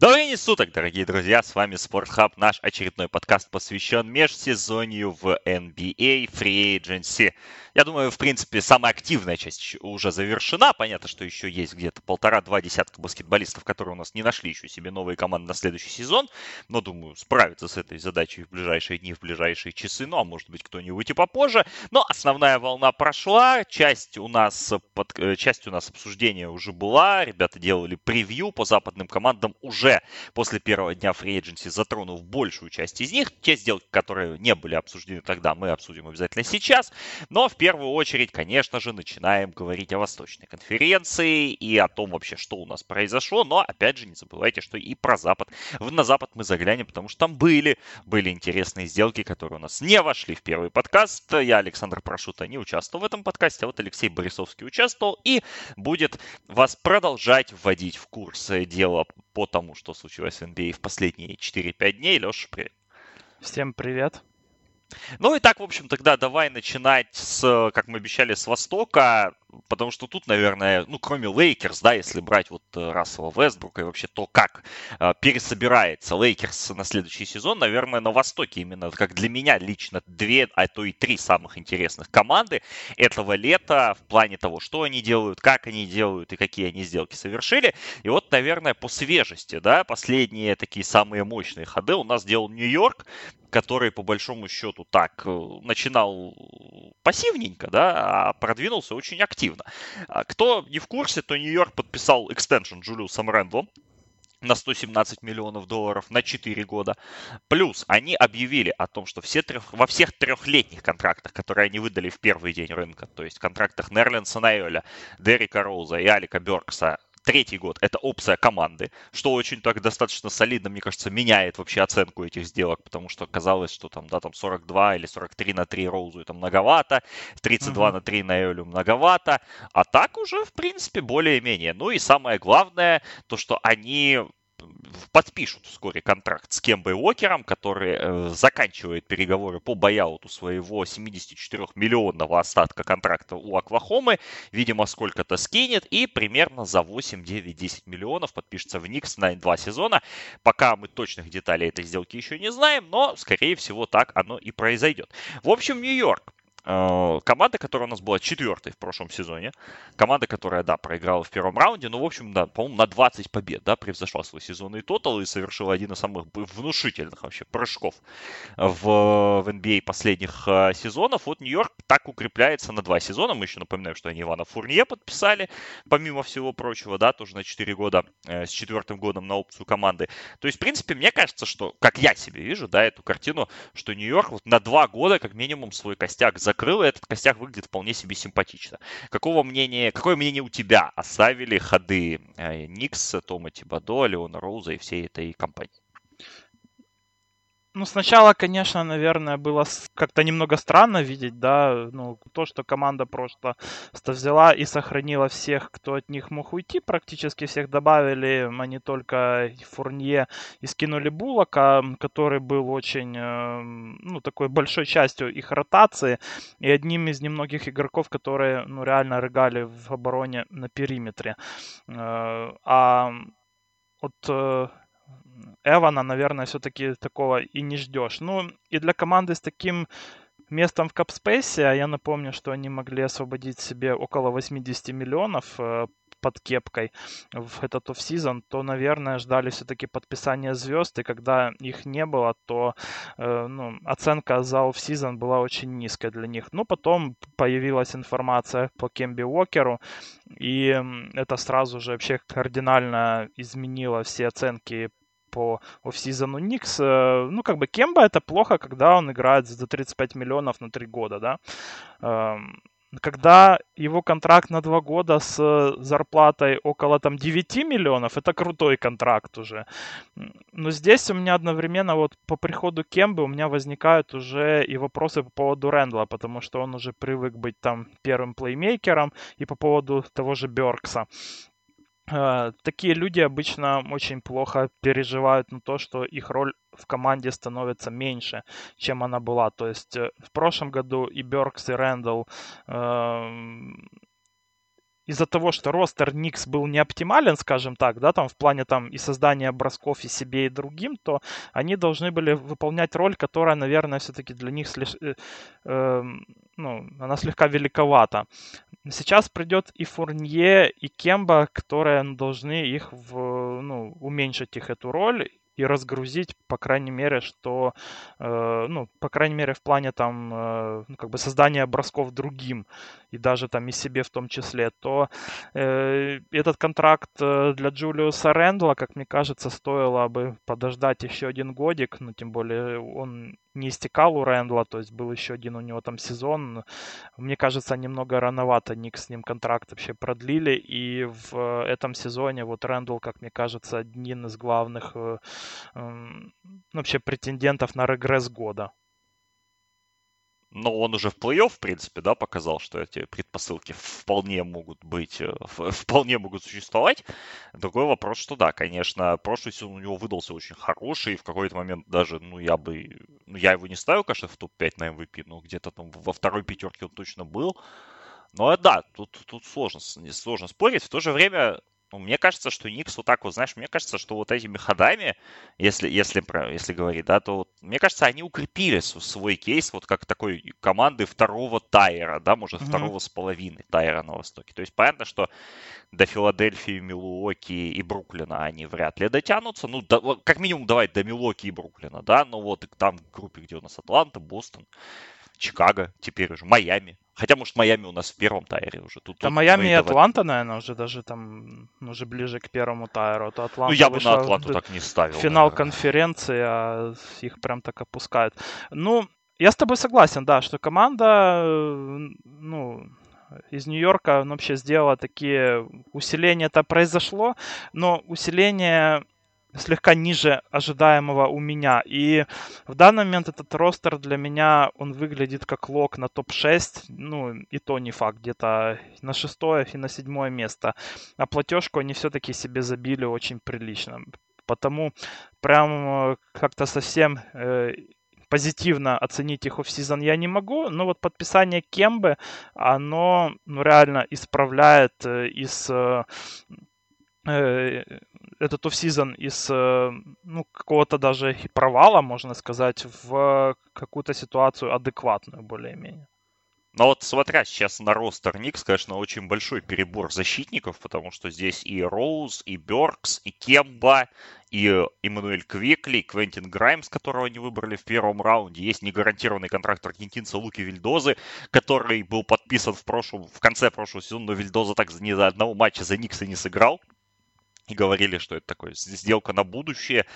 Добрый день суток, дорогие друзья, с вами Спортхаб, наш очередной подкаст посвящен межсезонью в NBA Free Agency. Я думаю, в принципе, самая активная часть уже завершена. Понятно, что еще есть где-то полтора-два десятка баскетболистов, которые у нас не нашли еще себе новые команды на следующий сезон. Но, думаю, справятся с этой задачей в ближайшие дни, в ближайшие часы. Ну, а может быть, кто-нибудь и попозже. Но основная волна прошла. Часть у нас, под, э, часть у нас обсуждения уже была. Ребята делали превью по западным командам уже после первого дня free agency, затронув большую часть из них. Те сделки, которые не были обсуждены тогда, мы обсудим обязательно сейчас. Но в первую очередь, конечно же, начинаем говорить о Восточной конференции и о том вообще, что у нас произошло. Но, опять же, не забывайте, что и про Запад. На Запад мы заглянем, потому что там были, были интересные сделки, которые у нас не вошли в первый подкаст. Я, Александр Прошута, не участвовал в этом подкасте, а вот Алексей Борисовский участвовал и будет вас продолжать вводить в курс дела по тому, что случилось в NBA в последние 4-5 дней. Леша, привет. Всем привет. Ну и так, в общем, тогда давай начинать с, как мы обещали, с Востока, потому что тут, наверное, ну, кроме Лейкерс, да, если брать вот э, Рассела Вестбрука и вообще то, как э, пересобирается Лейкерс на следующий сезон, наверное, на Востоке именно, как для меня лично, две, а то и три самых интересных команды этого лета в плане того, что они делают, как они делают и какие они сделки совершили. И вот, наверное, по свежести, да, последние такие самые мощные ходы у нас делал Нью-Йорк, который, по большому счету, так э, начинал пассивненько, да, а продвинулся очень активно. А кто не в курсе, то Нью-Йорк подписал экстеншн Джулиусом Рэндлом, на 117 миллионов долларов на 4 года. Плюс они объявили о том, что все трех, во всех трехлетних контрактах, которые они выдали в первый день рынка, то есть контрактах Нерленса Найоля, Дерека Роуза и Алика Беркса, третий год это опция команды, что очень так достаточно солидно, мне кажется, меняет вообще оценку этих сделок, потому что казалось, что там, да, там 42 или 43 на 3 Роузу это многовато, 32 uh-huh. на 3 на Элю многовато, а так уже, в принципе, более-менее. Ну и самое главное, то, что они подпишут вскоре контракт с Кембой Уокером, который э, заканчивает переговоры по бояуту своего 74-миллионного остатка контракта у Оклахомы. Видимо, сколько-то скинет и примерно за 8, 9, 10 миллионов подпишется в Никс на два сезона. Пока мы точных деталей этой сделки еще не знаем, но, скорее всего, так оно и произойдет. В общем, Нью-Йорк команда, которая у нас была четвертой в прошлом сезоне. Команда, которая, да, проиграла в первом раунде, но, в общем, да, по-моему, на 20 побед, да, превзошла свой сезонный тотал и совершила один из самых внушительных вообще прыжков в, в NBA последних э, сезонов. Вот Нью-Йорк так укрепляется на два сезона. Мы еще напоминаем, что они Ивана Фурнье подписали, помимо всего прочего, да, тоже на 4 года, э, с четвертым годом на опцию команды. То есть, в принципе, мне кажется, что, как я себе вижу, да, эту картину, что Нью-Йорк вот на два года, как минимум, свой костяк за закрыл, и этот костяк выглядит вполне себе симпатично. Какого мнения, какое мнение у тебя оставили ходы э, Никс, Тома Тибадо, Леона Роуза и всей этой компании? Ну, сначала, конечно, наверное, было как-то немного странно видеть, да, ну, то, что команда просто взяла и сохранила всех, кто от них мог уйти, практически всех добавили, не только Фурнье, и скинули Булака, который был очень, э, ну, такой большой частью их ротации, и одним из немногих игроков, которые, ну, реально рыгали в обороне на периметре. Э, а от э, Эвана, наверное, все-таки такого и не ждешь. Ну, и для команды с таким местом в капспейсе, а я напомню, что они могли освободить себе около 80 миллионов э, под кепкой в этот офсезон, то, наверное, ждали все-таки подписания звезд, и когда их не было, то э, ну, оценка за офсезон была очень низкая для них. Но потом появилась информация по Кемби Уокеру, и это сразу же вообще кардинально изменило все оценки по офсизону Никс. Э, ну, как бы Кемба это плохо, когда он играет за 35 миллионов на 3 года, да. Эм, когда его контракт на 2 года с зарплатой около там 9 миллионов, это крутой контракт уже. Но здесь у меня одновременно вот по приходу Кембы у меня возникают уже и вопросы по поводу Рэндла, потому что он уже привык быть там первым плеймейкером, и по поводу того же Беркса. Э, такие люди обычно очень плохо переживают на то, что их роль в команде становится меньше, чем она была. То есть э, в прошлом году и Беркс, и Рэндалл эм, из-за того, что ростер Никс был не оптимален, скажем так, да, там в плане там и создания бросков и себе, и другим, то они должны были выполнять роль, которая, наверное, все-таки для них слеж... э, э, ну, она слегка великовата. Сейчас придет и Фурнье, и Кемба, которые должны их в, ну, уменьшить их эту роль и разгрузить, по крайней мере, что, э, ну, по крайней мере, в плане там, э, ну, как бы создания бросков другим, и даже там и себе в том числе, то э, этот контракт э, для Джулиуса Рэндла, как мне кажется, стоило бы подождать еще один годик, ну, тем более он не истекал у Рэндла, то есть был еще один у него там сезон. Мне кажется, немного рановато Ник с ним контракт вообще продлили, и в этом сезоне вот Рэндл, как мне кажется, один из главных э, э, вообще претендентов на регресс года. Но он уже в плей-офф, в принципе, да, показал, что эти предпосылки вполне могут быть, э, вполне могут существовать. Другой вопрос, что да, конечно, прошлый сезон у него выдался очень хороший, и в какой-то момент даже, ну, я бы, ну, я его не ставил, конечно, в топ-5 на MVP, но где-то там во второй пятерке он точно был. Но да, тут, тут сложно, сложно спорить. В то же время ну, мне кажется, что Никс вот так вот, знаешь, мне кажется, что вот этими ходами, если, если, если говорить, да, то вот, мне кажется, они укрепили свой кейс вот как такой команды второго тайера, да, может, mm-hmm. второго с половиной тайера на Востоке. То есть понятно, что до Филадельфии, Милуоки и Бруклина они вряд ли дотянутся. Ну, до, как минимум, давай до Милуоки и Бруклина, да, но вот там в группе, где у нас Атланта, Бостон, Чикаго, теперь уже Майами. Хотя, может, Майами у нас в первом тайре уже. Тут, да, Майами и Атланта, наверное, уже даже там, ну, уже ближе к первому тайру. А то Атланта ну, я бы на Атланту так не ставил. Финал наверное. конференции, а их прям так опускают. Ну, я с тобой согласен, да, что команда, ну, из Нью-Йорка ну, вообще сделала такие усиления, это произошло, но усиление слегка ниже ожидаемого у меня. И в данный момент этот ростер для меня, он выглядит как лог на топ-6, ну и то не факт, где-то на шестое и на седьмое место. А платежку они все-таки себе забили очень прилично. Потому прям э, как-то совсем э, позитивно оценить их офсезон я не могу, но вот подписание Кембы, оно ну, реально исправляет э, из э, этот офсезон из э, ну, какого-то даже провала, можно сказать, в какую-то ситуацию адекватную более-менее. Но вот смотря сейчас на ростер Никс, конечно, очень большой перебор защитников, потому что здесь и Роуз, и Беркс, и Кемба, и Эммануэль Квикли, и Квентин Граймс, которого они выбрали в первом раунде. Есть негарантированный контракт аргентинца Луки Вильдозы, который был подписан в, прошлом, в конце прошлого сезона, но Вильдоза так ни за одного матча за Никса не сыграл и говорили, что это такое сделка на будущее.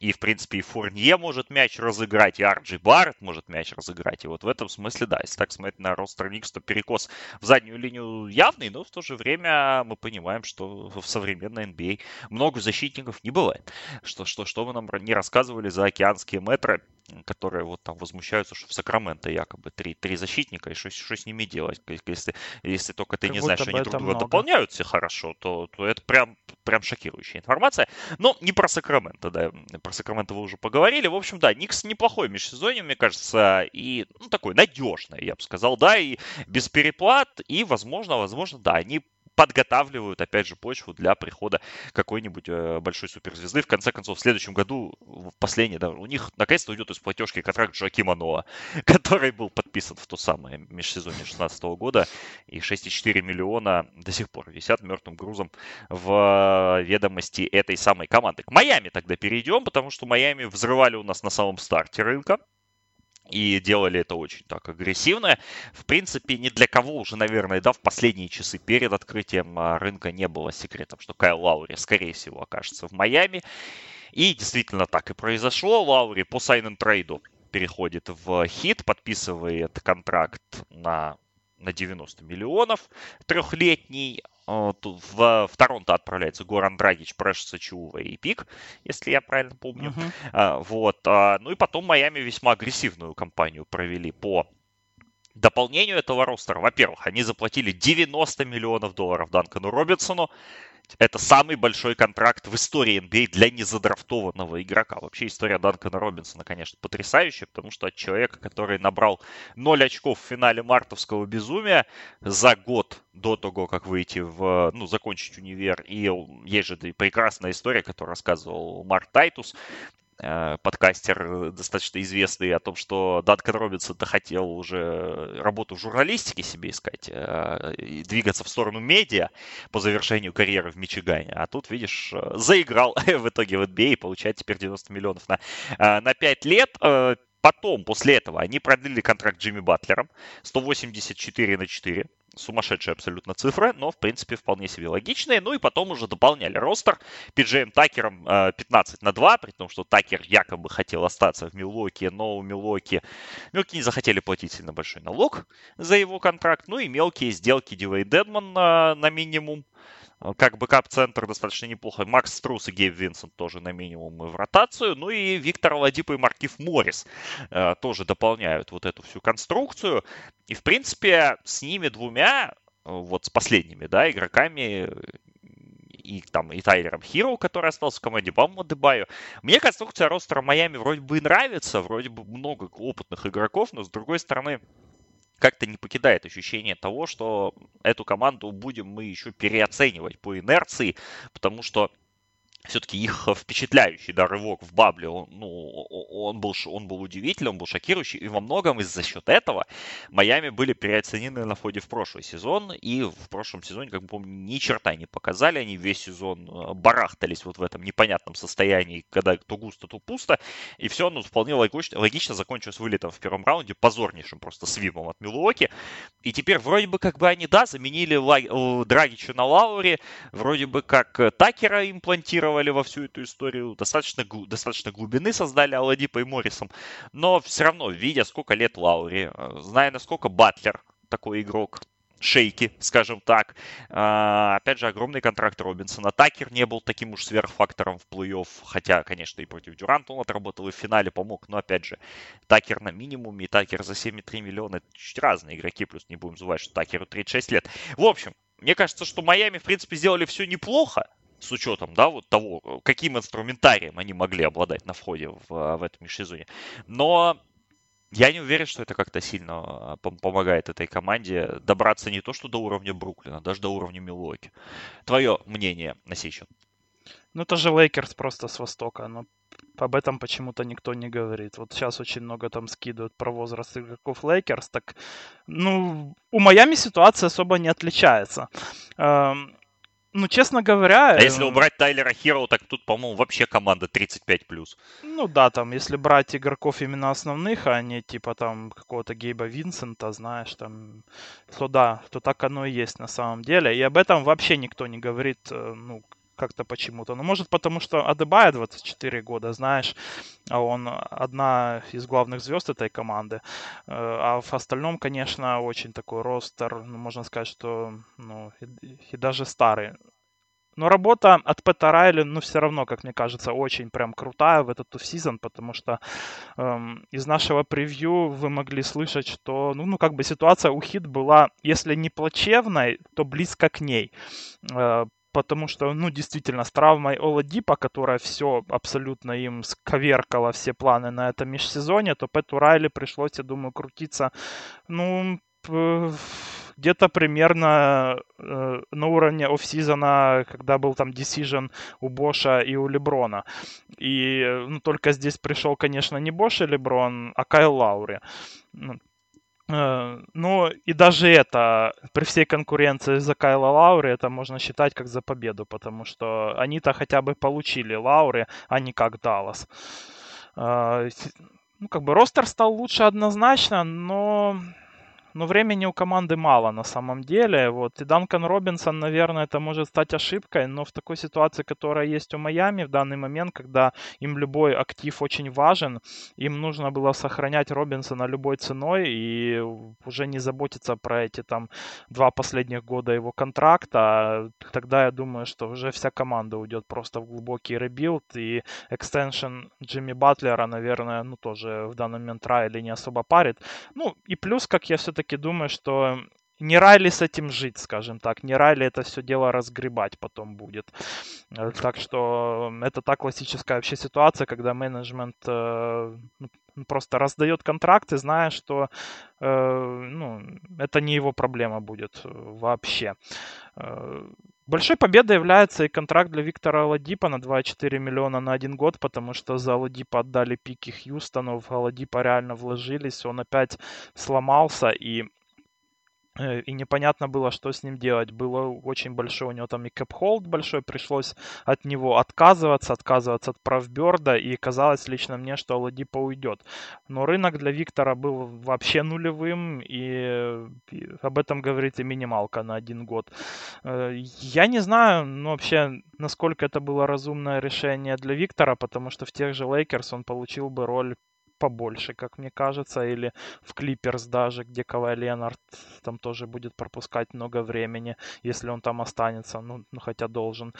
И, в принципе, и Фурнье может мяч разыграть, и Арджи Барретт может мяч разыграть. И вот в этом смысле, да, если так смотреть на ростер Никс, то перекос в заднюю линию явный, но в то же время мы понимаем, что в современной NBA а много защитников не бывает. Что, что, что вы нам не рассказывали за океанские метры, которые вот там возмущаются, что в Сакраменто якобы три, три защитника, и что, что с ними делать? Если, если только ты как не знаешь, что они друг друга много. дополняют все хорошо, то, то это прям, прям шокирующая информация. Но не про Сакраменто, да, про Сакраменто вы уже поговорили. В общем, да, Никс неплохой межсезонье, мне кажется, и ну, такой надежный, я бы сказал, да, и без переплат, и, возможно, возможно, да, они подготавливают, опять же, почву для прихода какой-нибудь э, большой суперзвезды. В конце концов, в следующем году, в последний, да, у них наконец-то уйдет из платежки контракт Джоакима Ноа, который был подписан в то самое межсезонье 2016 года, и 6,4 миллиона до сих пор висят мертвым грузом в ведомости этой самой команды. К Майами тогда перейдем, потому что Майами взрывали у нас на самом старте рынка и делали это очень так агрессивно. В принципе, ни для кого уже, наверное, да, в последние часы перед открытием а, рынка не было секретом, что Кайл Лаури, скорее всего, окажется в Майами. И действительно так и произошло. Лаури по sign-and-trade'у переходит в Heat, подписывает контракт на, на 90 миллионов трехлетний. В, в Торонто отправляется Горан Драгич, Прешес Ачиува и пик, если я правильно помню. Uh-huh. Вот. А, ну и потом Майами весьма агрессивную кампанию провели по дополнению этого ростера, во-первых, они заплатили 90 миллионов долларов Данкану Робинсону. Это самый большой контракт в истории NBA а для незадрафтованного игрока. Вообще история Данкана Робинсона, конечно, потрясающая, потому что от человека, который набрал 0 очков в финале мартовского безумия за год до того, как выйти в, ну, закончить универ. И есть же прекрасная история, которую рассказывал Марк Тайтус, подкастер э, достаточно известный о том, что Данкан Робинсон-то хотел уже работу в журналистике себе искать, э, и двигаться в сторону медиа по завершению карьеры в Мичигане. А тут, видишь, заиграл в итоге в NBA и получает теперь 90 миллионов на, на 5 лет. Потом, после этого, они продлили контракт Джимми Батлером 184 на 4 сумасшедшие абсолютно цифры, но, в принципе, вполне себе логичные. Ну и потом уже дополняли ростер Пиджеем Такером 15 на 2, при том, что Такер якобы хотел остаться в Милуоке, но у Милуоки... Милуоки не захотели платить сильно большой налог за его контракт. Ну и мелкие сделки Дивей Дедман на, на минимум. Э, как бэкап-центр достаточно неплохо. Макс Струс и Гейб Винсент тоже на минимум и в ротацию. Ну и Виктор Ладип и Маркив Моррис э, тоже дополняют вот эту всю конструкцию. И, в принципе, с ними двумя, э, вот с последними, да, игроками, и там и Тайлером Хиро, который остался в команде Бамма Дебаю. Мне конструкция ростера Майами вроде бы и нравится, вроде бы много опытных игроков, но с другой стороны, как-то не покидает ощущение того, что эту команду будем мы еще переоценивать по инерции, потому что все-таки их впечатляющий да, рывок в бабле, он, ну, он, был, он был удивительный, он был шокирующий, и во многом из-за счет этого Майами были переоценены на входе в прошлый сезон, и в прошлом сезоне, как мы помним, ни черта не показали, они весь сезон э, барахтались вот в этом непонятном состоянии, когда то густо, то пусто, и все, ну, вполне логично, логично закончилось вылетом в первом раунде, позорнейшим просто свимом от Милуоки, и теперь вроде бы как бы они, да, заменили Ла... Драгича на Лаури, вроде бы как Такера имплантировали, инвестировали во всю эту историю, достаточно, достаточно глубины создали Аладипа и Моррисом, но все равно, видя сколько лет Лаури, э, зная насколько Батлер такой игрок, шейки, скажем так. А, опять же, огромный контракт Робинсона. Такер не был таким уж сверхфактором в плей-офф, хотя, конечно, и против Дюранта он отработал, и в финале помог, но, опять же, Такер на минимуме, и Такер за 7,3 миллиона, это чуть разные игроки, плюс не будем забывать, что Такеру 36 лет. В общем, мне кажется, что Майами, в принципе, сделали все неплохо, с учетом, да, вот того, каким инструментарием они могли обладать на входе в, в этом межсезонье. Но я не уверен, что это как-то сильно а, помогает этой команде добраться не то что до уровня Бруклина, даже до уровня Милуоки. Твое мнение на сей счет? Ну, это же Лейкерс просто с Востока, но об этом почему-то никто не говорит. Вот сейчас очень много там скидывают про возраст игроков Лейкерс, так, ну, у Майами ситуация особо не отличается. Эм, ну, честно говоря... А если э, убрать Тайлера Хиро, так тут, по-моему, вообще команда 35+. Ну да, там, если брать игроков именно основных, а не типа там какого-то Гейба Винсента, знаешь, там, то да, то так оно и есть на самом деле. И об этом вообще никто не говорит, э, ну, как-то почему-то. Ну, может, потому что Адебая 24 года, знаешь, а он одна из главных звезд этой команды. Э, а в остальном, конечно, очень такой ростер, ну, можно сказать, что, ну, и, и даже старый. Но работа от Пэта Райли, ну, все равно, как мне кажется, очень прям крутая в этот сезон, потому что эм, из нашего превью вы могли слышать, что, ну, ну, как бы ситуация у Хит была, если не плачевной, то близко к ней. Э, потому что, ну, действительно, с травмой Оладипа, которая все абсолютно им сковеркала все планы на этом межсезонье, то Пэту Райли пришлось, я думаю, крутиться, ну, где-то примерно э, на уровне офсизона, когда был там decision у Боша и у Леброна. И ну, только здесь пришел, конечно, не Бош и Леброн, а Кайл Лаури. Ну, и даже это, при всей конкуренции за Кайла Лаури, это можно считать как за победу, потому что они-то хотя бы получили Лаури, а не как Даллас. Э, ну, как бы roster стал лучше однозначно, но но времени у команды мало на самом деле. Вот. И Данкан Робинсон, наверное, это может стать ошибкой, но в такой ситуации, которая есть у Майами в данный момент, когда им любой актив очень важен, им нужно было сохранять Робинсона любой ценой и уже не заботиться про эти там два последних года его контракта. Тогда я думаю, что уже вся команда уйдет просто в глубокий rebuild и экстеншн Джимми Батлера, наверное, ну тоже в данный момент Райли не особо парит. Ну и плюс, как я все все-таки думаю, что не Райли с этим жить, скажем так. Не Райли это все дело разгребать потом будет. Э, так что это та классическая вообще ситуация, когда менеджмент э, ну, просто раздает контракты, зная, что э, ну, это не его проблема будет вообще. Большой победой является и контракт для Виктора Ладипа на 2,4 миллиона на один год, потому что за Ладипа отдали пики Хьюстону, в Ладипа реально вложились, он опять сломался, и и непонятно было, что с ним делать. Было очень большое, у него там и кэп-холд большой, пришлось от него отказываться, отказываться от правберда, и казалось лично мне, что Ладипа уйдет. Но рынок для Виктора был вообще нулевым, и, и об этом говорит и минималка на один год. Э, я не знаю, ну, вообще, насколько это было разумное решение для Виктора, потому что в тех же Лейкерс он получил бы роль побольше, как мне кажется, или в Клиперс даже, где Кавай Ленард там тоже будет пропускать много времени, если он там останется, ну, ну хотя должен.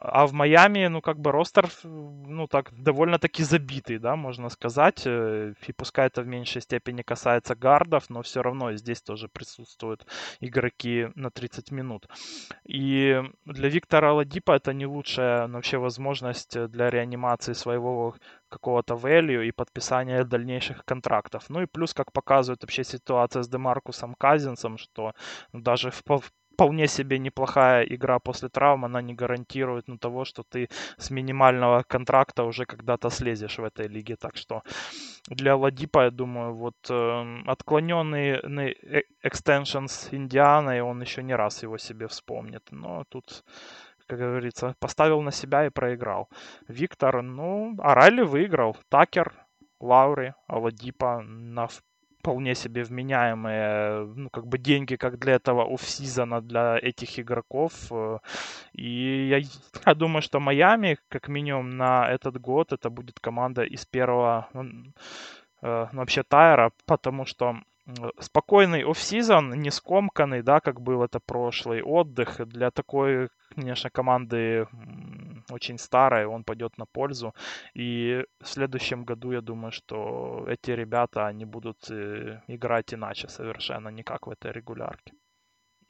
А в Майами, ну, как бы ростер, ну, так, довольно-таки забитый, да, можно сказать, э, и пускай это в меньшей степени касается гардов, но все равно здесь тоже присутствуют игроки на 30 минут. И для Виктора Ладипа это не лучшая вообще возможность для реанимации своего какого-то value и подписания дальнейших контрактов. Ну и плюс, как показывает вообще ситуация с Демаркусом Казинсом, что даже в вполне себе неплохая игра после травмы, она не гарантирует ну, того, что ты с минимального контракта уже когда-то слезешь в этой лиге. Так что для Ладипа, я думаю, вот э, отклоненный экстеншн с Индианой, он еще не раз его себе вспомнит. Но тут как говорится, поставил на себя и проиграл. Виктор, ну, а выиграл. Такер, Лаури, Аладипа на вполне себе вменяемые, ну, как бы деньги, как для этого офсизона для этих игроков. И я, я думаю, что Майами, как минимум на этот год, это будет команда из первого, э, ну вообще Тайра, потому что спокойный офсизон, не скомканный, да, как был это прошлый отдых для такой конечно, команды очень старой, он пойдет на пользу. И в следующем году, я думаю, что эти ребята, они будут э, играть иначе совершенно, не как в этой регулярке.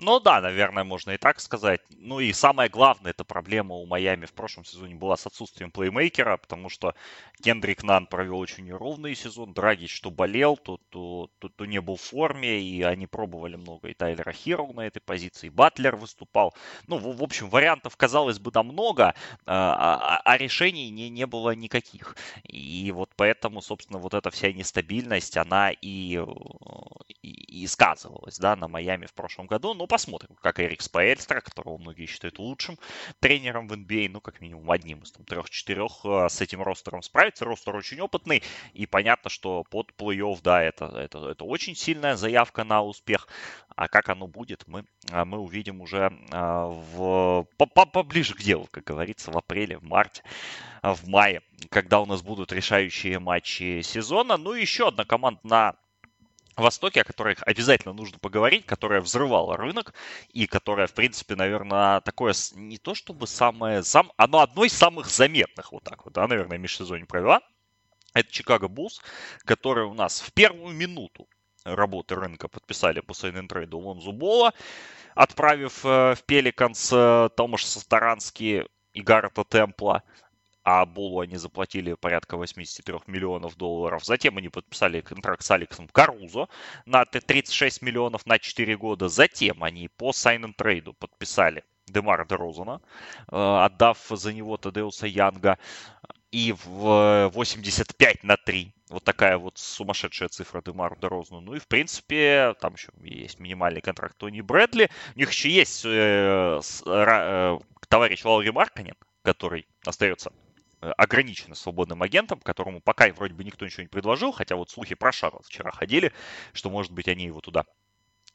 Ну да, наверное, можно и так сказать. Ну и самое главное, эта проблема у Майами в прошлом сезоне была с отсутствием плеймейкера, потому что Кендрик Нан провел очень неровный сезон, Драгич что болел, то, то, то, то не был в форме, и они пробовали много. И Тайлера Хирл на этой позиции, и Батлер выступал. Ну, в, в общем, вариантов, казалось бы, там много, а, а, а решений не, не было никаких. И вот поэтому, собственно, вот эта вся нестабильность, она и, и, и сказывалась, да, на Майами в прошлом году. Ну, посмотрим, как Эрик Спаэльстра, которого многие считают лучшим тренером в NBA, ну, как минимум одним из там, трех-четырех э, с этим ростером справится. Ростер очень опытный, и понятно, что под плей-офф, да, это, это, это очень сильная заявка на успех. А как оно будет, мы, а, мы увидим уже а, в, поближе к делу, как говорится, в апреле, в марте, в мае, когда у нас будут решающие матчи сезона. Ну и еще одна команда на Востоке, о которой обязательно нужно поговорить, которая взрывала рынок и которая, в принципе, наверное, такое не то чтобы самое, сам, оно одно из самых заметных вот так вот, да, наверное, межсезонье провела. Это Чикаго Буллс, которые у нас в первую минуту работы рынка подписали по сейн-трейду Лонзу Бола, отправив э, в Пеликанс э, Томаша Састарански и Гаррета Темпла а Булу они заплатили порядка 83 миллионов долларов. Затем они подписали контракт с Алексом Карузо на 36 миллионов на 4 года. Затем они по сайн трейду подписали Демара Дерозана, э, отдав за него Тадеуса Янга и в 85 на 3. Вот такая вот сумасшедшая цифра Демару Дерозну. Ну и, в принципе, там еще есть минимальный контракт Тони Брэдли. У них еще есть э, э, товарищ Лаури Марканин, который остается Э, ограниченно свободным агентом, которому пока вроде бы никто ничего не предложил, хотя вот слухи про Шарлот вчера ходили, что, может быть, они его туда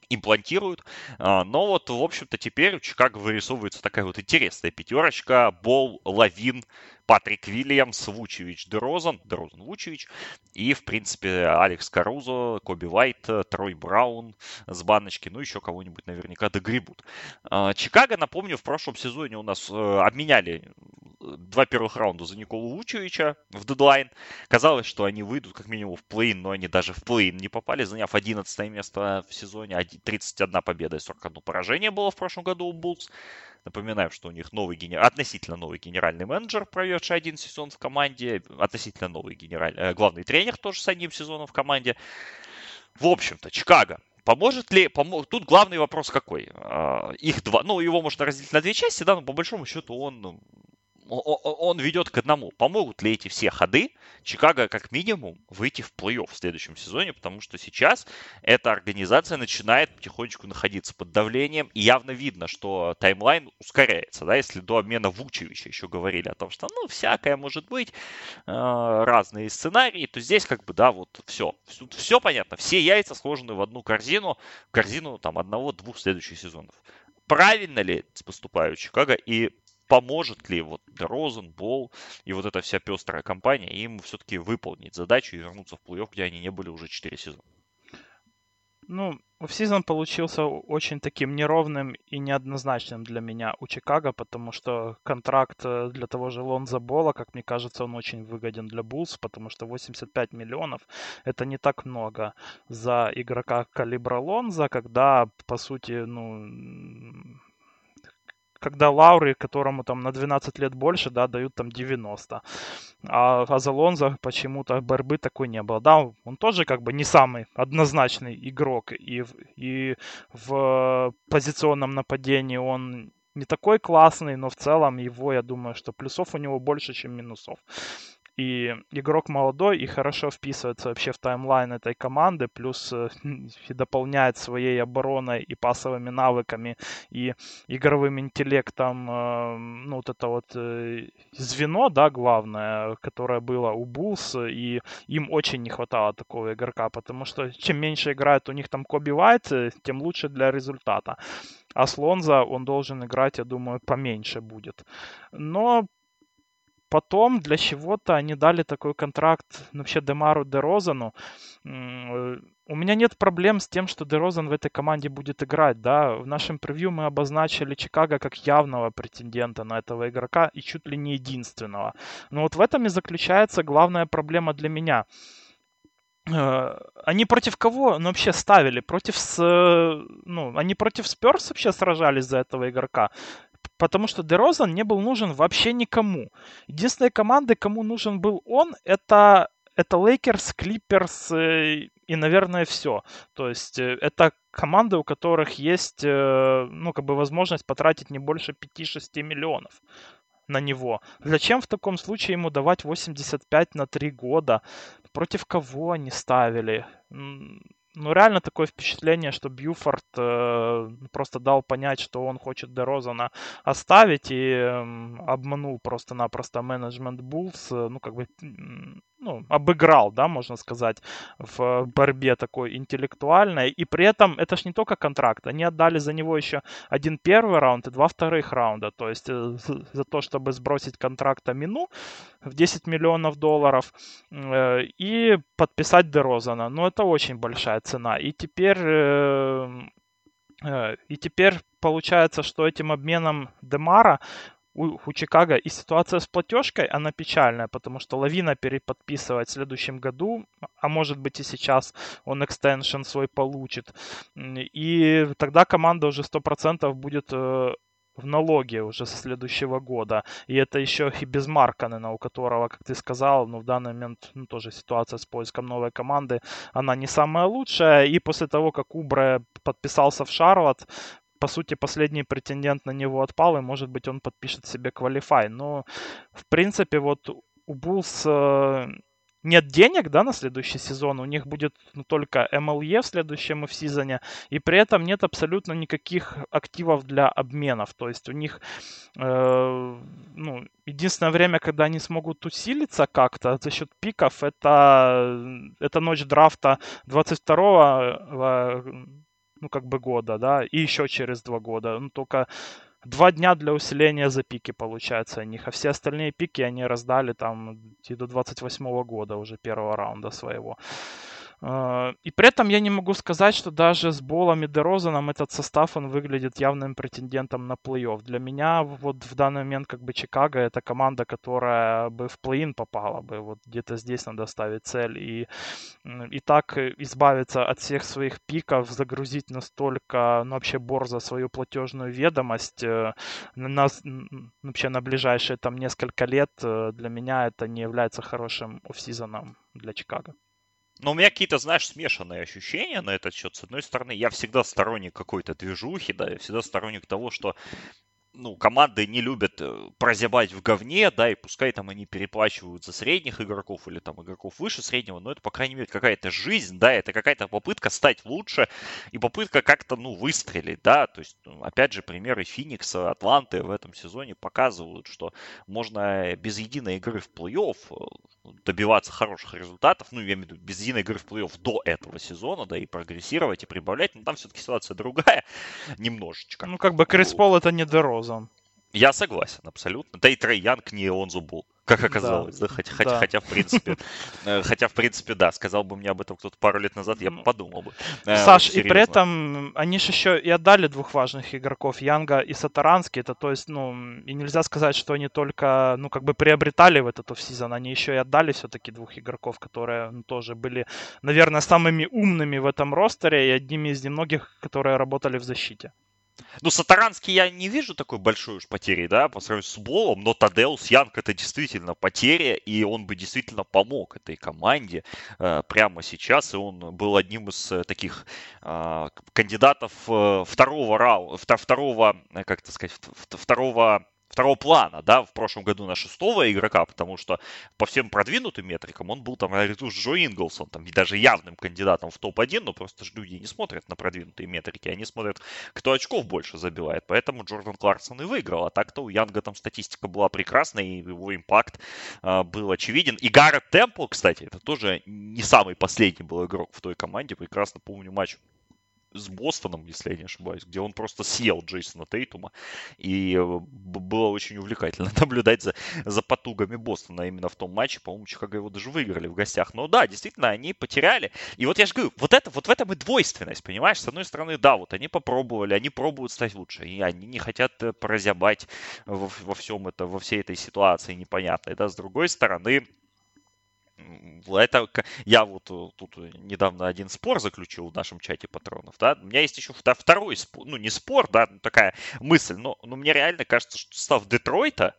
имплантируют. А, но вот, в общем-то, теперь у Чикаго вырисовывается такая вот интересная пятерочка. Бол, Лавин, Патрик Вильямс, Вучевич, Дерозан, Дерозан, Вучевич, и, в принципе, Алекс Карузо, Коби Уайт, Трой Браун с баночки, ну, еще кого-нибудь наверняка догребут. А, Чикаго, напомню, в прошлом сезоне у нас э, обменяли два первых раунда за Николу Вучевича в дедлайн. Казалось, что они выйдут как минимум в плей но они даже в плей не попали, заняв 11 место в сезоне. 31 победа и 41 поражение было в прошлом году у Буллс. Напоминаем, что у них новый генер... относительно новый генеральный менеджер, проведший один сезон в команде, относительно новый генеральный, э, главный тренер тоже с одним сезоном в команде. В общем-то, Чикаго Поможет ли... Пом... Тут главный вопрос какой? А, их два... Ну, его можно разделить на две части, да, но по большому счету он он ведет к одному. Помогут ли эти все ходы Чикаго как минимум выйти в плей-офф в следующем сезоне, потому что сейчас эта организация начинает потихонечку находиться под давлением, и явно видно, что таймлайн ускоряется, да, если до обмена Вучевича еще говорили о том, что, ну, всякое может быть, э, разные сценарии, то здесь как бы, да, вот все, все понятно, все яйца сложены в одну корзину, корзину там одного-двух следующих сезонов. Правильно ли поступают Чикаго и поможет ли вот Розен, Бол и вот эта вся пестрая компания им все-таки выполнить задачу и вернуться в плей-офф, где они не были уже 4 сезона? Ну, сезон получился очень таким неровным и неоднозначным для меня у Чикаго, потому что контракт э, для того же Лонза Бола, как мне кажется, он очень выгоден для Булс, потому что 85 миллионов это не так много за игрока калибра Лонза, когда, по сути, ну, когда Лаури, которому там на 12 лет больше, да, дают там 90. А, а за Лонзо почему-то борьбы такой не было. Да, он тоже как бы не самый однозначный игрок. И, и в позиционном нападении он не такой классный, но в целом его, я думаю, что плюсов у него больше, чем минусов. И игрок молодой и хорошо вписывается вообще в таймлайн этой команды, плюс э, дополняет своей обороной и пасовыми навыками и игровым интеллектом, э, ну, вот это вот э, звено, да, главное, которое было у Булс, и им очень не хватало такого игрока, потому что чем меньше играет у них там Коби Вайт, тем лучше для результата. А с Лонза он должен играть, я думаю, поменьше будет. Но потом для чего-то они дали такой контракт ну, вообще Демару Дерозану. Э, у меня нет проблем с тем, что Дерозан в этой команде будет играть, да. В нашем превью мы обозначили Чикаго как явного претендента на этого игрока и чуть ли не единственного. Но вот в этом и заключается главная проблема для меня. Э, они против кого ну, вообще ставили? Против... Ну, они против Спёрс вообще сражались за этого игрока? Потому что Дерозан не был нужен вообще никому. Единственная команда, кому нужен был он, это это Лейкерс, Клиперс э, и, наверное, все. То есть э, это команды, у которых есть, э, ну, как бы возможность потратить не больше 5-6 миллионов на него. Зачем в таком случае ему давать 85 на 3 года? Против кого они ставили? Ну, реально такое впечатление, что Бьюфорд э, просто дал понять, что он хочет Дерозана оставить и э, обманул просто-напросто менеджмент Буллс, э, ну, как бы, ну, обыграл, да, можно сказать, в борьбе такой интеллектуальной. И при этом это ж не только контракт, они отдали за него еще один первый раунд и два вторых раунда. То есть э, за то, чтобы сбросить контракт Амину в 10 миллионов долларов э, и подписать Дерозана. Ну, это очень большая цена. И теперь э, и теперь получается, что этим обменом Демара у, у Чикаго и ситуация с платежкой, она печальная, потому что Лавина переподписывает в следующем году, а может быть и сейчас он экстеншн свой получит. И тогда команда уже 100% будет э, в налоге уже со следующего года. И это еще и без Марканена, у которого, как ты сказал, ну, в данный момент ну, тоже ситуация с поиском новой команды, она не самая лучшая. И после того, как Убре подписался в Шарлот, по сути, последний претендент на него отпал, и, может быть, он подпишет себе квалифай. Но, в принципе, вот у Булс э, нет денег, да, на следующий сезон, у них будет ну, только MLE в следующем в сезоне, и при этом нет абсолютно никаких активов для обменов, то есть у них, э, ну, единственное время, когда они смогут усилиться как-то за счет пиков, это, это ночь драфта 22 ну, как бы года, да, и еще через два года. Ну, только два дня для усиления за пики, получается, у них. А все остальные пики они раздали там и до 28 года уже первого раунда своего. А, и при этом я не могу сказать, что даже с Болом и Дерозаном этот состав, он выглядит явным претендентом на плей-офф. Для меня вот в данный момент как бы Чикаго это команда, которая бы в плей-ин попала бы. Вот где-то здесь надо ставить цель. И, и так избавиться от всех своих пиков, загрузить настолько, ну вообще бор за свою платежную ведомость э, на, вообще на ближайшие там несколько лет э, для меня это не является хорошим офсизоном для Чикаго. Но у меня какие-то, знаешь, смешанные ощущения на этот счет. С одной стороны, я всегда сторонник какой-то движухи, да, я всегда сторонник того, что ну, команды не любят э, прозябать в говне, да, и пускай там они переплачивают за средних игроков или там игроков выше среднего, но это, по крайней мере, какая-то жизнь, да, это какая-то попытка стать лучше и попытка как-то, ну, выстрелить, да, то есть, ну, опять же, примеры Феникса, Атланты в этом сезоне показывают, что можно без единой игры в плей-офф э, добиваться хороших результатов, ну, я имею в виду, без единой игры в плей-офф до этого сезона, да, и прогрессировать, и прибавлять, но там все-таки ситуация другая немножечко. Ну, как бы Крис Пол это не Дерозан Розан. Я согласен, абсолютно. Да и Трей Янг не Онзу был, как оказалось, да, да? Хотя, хотя, да. хотя, в принципе, э, хотя, в принципе, да, сказал бы мне об этом кто-то пару лет назад, я бы подумал бы. Э, Саш, и при этом они же еще и отдали двух важных игроков, Янга и Сатаранский, это то есть, ну, и нельзя сказать, что они только, ну, как бы приобретали в этот офсезон, они еще и отдали все-таки двух игроков, которые ну, тоже были, наверное, самыми умными в этом ростере и одними из немногих, которые работали в защите. Ну, Сатаранский я не вижу такой большой уж потери, да, по сравнению с Болом, но Тадеус Янг это действительно потеря, и он бы действительно помог этой команде э, прямо сейчас, и он был одним из э, таких э, кандидатов э, второго раунда, второго, э, как это сказать, второго второго плана, да, в прошлом году на шестого игрока, потому что по всем продвинутым метрикам он был там наряду с Джо Инглсон, там, и даже явным кандидатом в топ-1, но просто же люди не смотрят на продвинутые метрики, они смотрят, кто очков больше забивает, поэтому Джордан Кларксон и выиграл, а так-то у Янга там статистика была прекрасная, и его импакт э, был очевиден. И Гаррет Темпл, кстати, это тоже не самый последний был игрок в той команде, прекрасно помню матч с Бостоном, если я не ошибаюсь, где он просто съел Джейсона Тейтума. И э, было очень увлекательно наблюдать за, за потугами Бостона именно в том матче. По-моему, Чикаго его даже выиграли в гостях. Но да, действительно, они потеряли. И вот я же говорю, вот, это, вот в этом и двойственность, понимаешь? С одной стороны, да, вот они попробовали, они пробуют стать лучше. И они не хотят э, прозябать во, во всем это, во всей этой ситуации непонятной. Да? С другой стороны, это я вот э, тут недавно один спор заключил в нашем чате патронов, да. У меня есть еще второй спор, ну не спор, да, такая мысль, но, но мне реально кажется, что состав Детройта,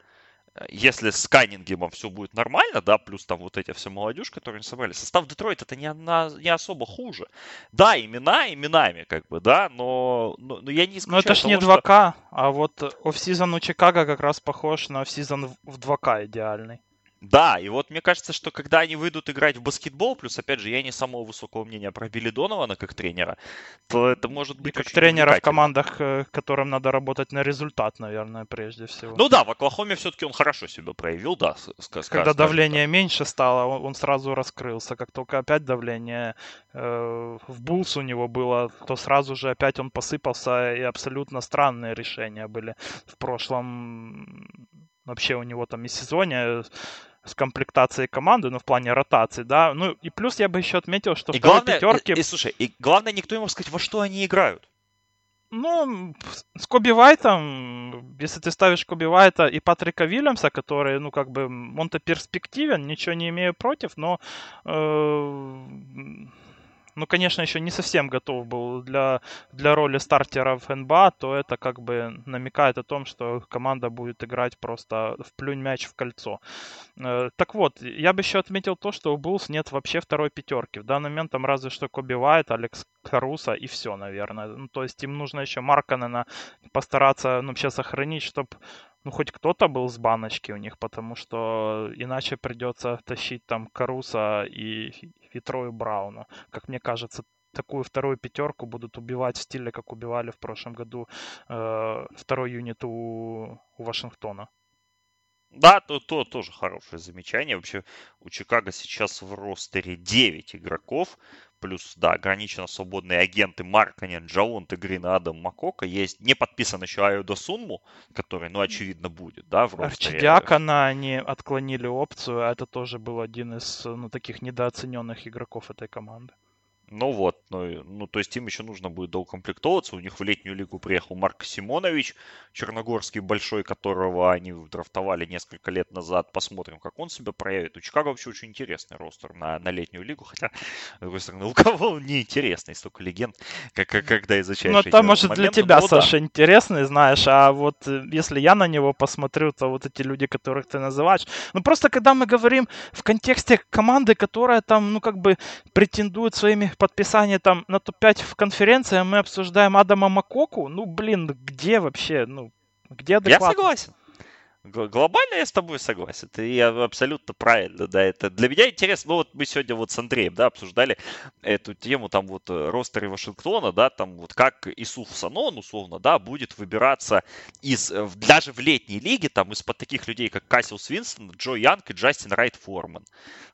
э, если с Каннингемом все будет нормально, да, плюс там вот эти все молодежь, которые они собрали, состав Детройта это не, не особо хуже. Да, имена именами, как бы, да, но, но, но я не исключаю Но это ж не 2К, что... а вот офсезон у Чикаго как раз похож на офсезон в 2К идеальный. Да, и вот мне кажется, что когда они выйдут играть в баскетбол, плюс, опять же, я не самого высокого мнения про Билли Донована как тренера, то это может быть и как тренера в командах, э, которым надо работать на результат, наверное, прежде всего. Ну да, в Оклахоме все-таки он хорошо себя проявил, да. Скажем, когда давление так. меньше стало, он сразу раскрылся. Как только опять давление э, в Булс у него было, то сразу же опять он посыпался, и абсолютно странные решения были в прошлом. Вообще у него там и сезоне с комплектацией команды, ну, в плане ротации, да. Ну, и плюс я бы еще отметил, что и главное, пятерки... И, и, слушай, и главное, никто не мог сказать, во что они играют. Ну, с Коби Вайтом, если ты ставишь Коби Вайта и Патрика Вильямса, который, ну, как бы, он-то перспективен, ничего не имею против, но э, ну, конечно, еще не совсем готов был для, для роли стартера в НБА, то это как бы намекает о том, что команда будет играть просто в плюнь мяч в кольцо. Э, так вот, я бы еще отметил то, что у Буллс нет вообще второй пятерки. В данный момент там разве что Коби Вайт, Алекс Каруса и все, наверное. Ну, то есть им нужно еще Марканена постараться ну, вообще сохранить, чтобы ну, хоть кто-то был с баночки у них, потому что иначе придется тащить там Каруса и, и Брауну. Как мне кажется, такую вторую пятерку будут убивать в стиле, как убивали в прошлом году э, второй юнит у, у Вашингтона. Да, то, то тоже хорошее замечание. Вообще у Чикаго сейчас в ростере 9 игроков, плюс, да, ограниченно свободные агенты Марканен, Джаунт и Грин Адам Макока. Есть не подписан еще Айодо Сунму, который, ну, очевидно, будет, да, в Арчидиакона они отклонили опцию, а это тоже был один из, ну, таких недооцененных игроков этой команды. Ну вот, ну, ну то есть им еще нужно будет доукомплектоваться. У них в летнюю лигу приехал Марк Симонович, черногорский большой, которого они драфтовали несколько лет назад. Посмотрим, как он себя проявит. У Чикаго вообще очень интересный ростер на, на летнюю лигу, хотя, с другой стороны, у кого он не интересный, столько легенд, как, как, когда изучаешь Ну, это, может, моменты. для тебя, ну, Саша, да. интересный, знаешь, а вот э, если я на него посмотрю, то вот эти люди, которых ты называешь, ну, просто когда мы говорим в контексте команды, которая там, ну, как бы претендует своими подписание там на топ-5 в конференции, мы обсуждаем Адама Макоку, ну, блин, где вообще, ну, где адекватно? Я согласен. Глобально я с тобой согласен. Ты абсолютно правильно, да. Это для меня интересно. Ну, вот мы сегодня вот с Андреем, да, обсуждали эту тему, там вот э, ростеры Вашингтона, да, там вот как Исуф Санон, условно, да, будет выбираться из, э, даже в летней лиге, там, из-под таких людей, как Кассил Свинстон, Джо Янг и Джастин Райт Форман.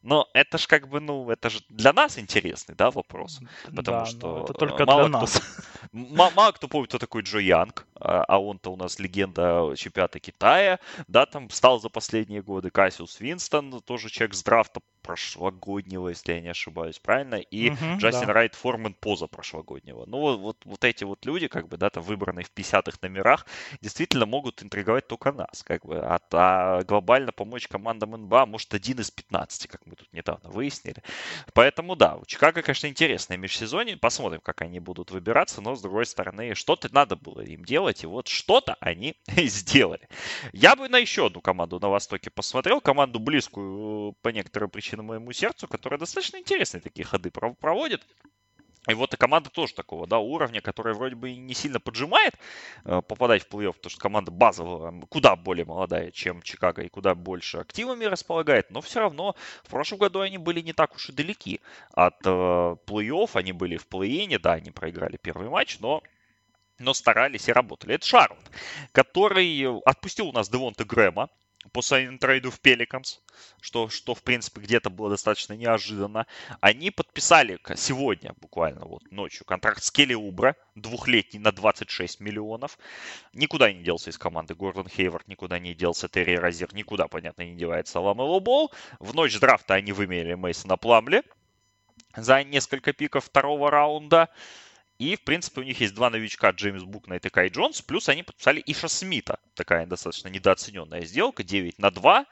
Но это ж как бы, ну, это же для нас интересный, да, вопрос. Потому да, что это только мало для кто, нас. Мало кто помнит, кто такой Джо Янг, а, а он-то у нас легенда чемпионата Китая, да, там стал за последние годы. Кассиус Винстон, тоже человек с драфта прошлогоднего, если я не ошибаюсь, правильно? И угу, Джастин да. Райт Форман поза прошлогоднего. Ну, вот, вот, вот эти вот люди, как бы, да, там выбранные в 50-х номерах, действительно могут интриговать только нас, как бы. А, а глобально помочь командам НБА может один из 15, как мы тут недавно выяснили. Поэтому, да, у Чикаго, конечно, интересное межсезонье. Посмотрим, как они будут выбираться, но, с другой стороны, что-то надо было им делать, и вот что-то они сделали. Я бы на еще одну команду на Востоке посмотрел, команду близкую по некоторым причинам на моему сердцу, которая достаточно интересные такие ходы проводит. И вот и команда тоже такого, да, уровня, которая вроде бы не сильно поджимает э, попадать в плей-офф, потому что команда базовая, куда более молодая, чем Чикаго, и куда больше активами располагает, но все равно в прошлом году они были не так уж и далеки от э, плей-офф, они были в плей-ине, да, они проиграли первый матч, но но старались и работали. Это Шарлот, который отпустил у нас Девонта Грэма, по трейду в Пеликанс, что, что в принципе где-то было достаточно неожиданно. Они подписали сегодня, буквально вот ночью, контракт с Келли Убра, двухлетний на 26 миллионов. Никуда не делся из команды Гордон Хейвард, никуда не делся Терри Розер, никуда, понятно, не девается Ламело Бол. В ночь драфта они вымерили Мейсона Пламли за несколько пиков второго раунда. И, в принципе, у них есть два новичка, Джеймс Букнайт и Кай Джонс, плюс они подписали Иша Смита. Такая достаточно недооцененная сделка, 9 на 2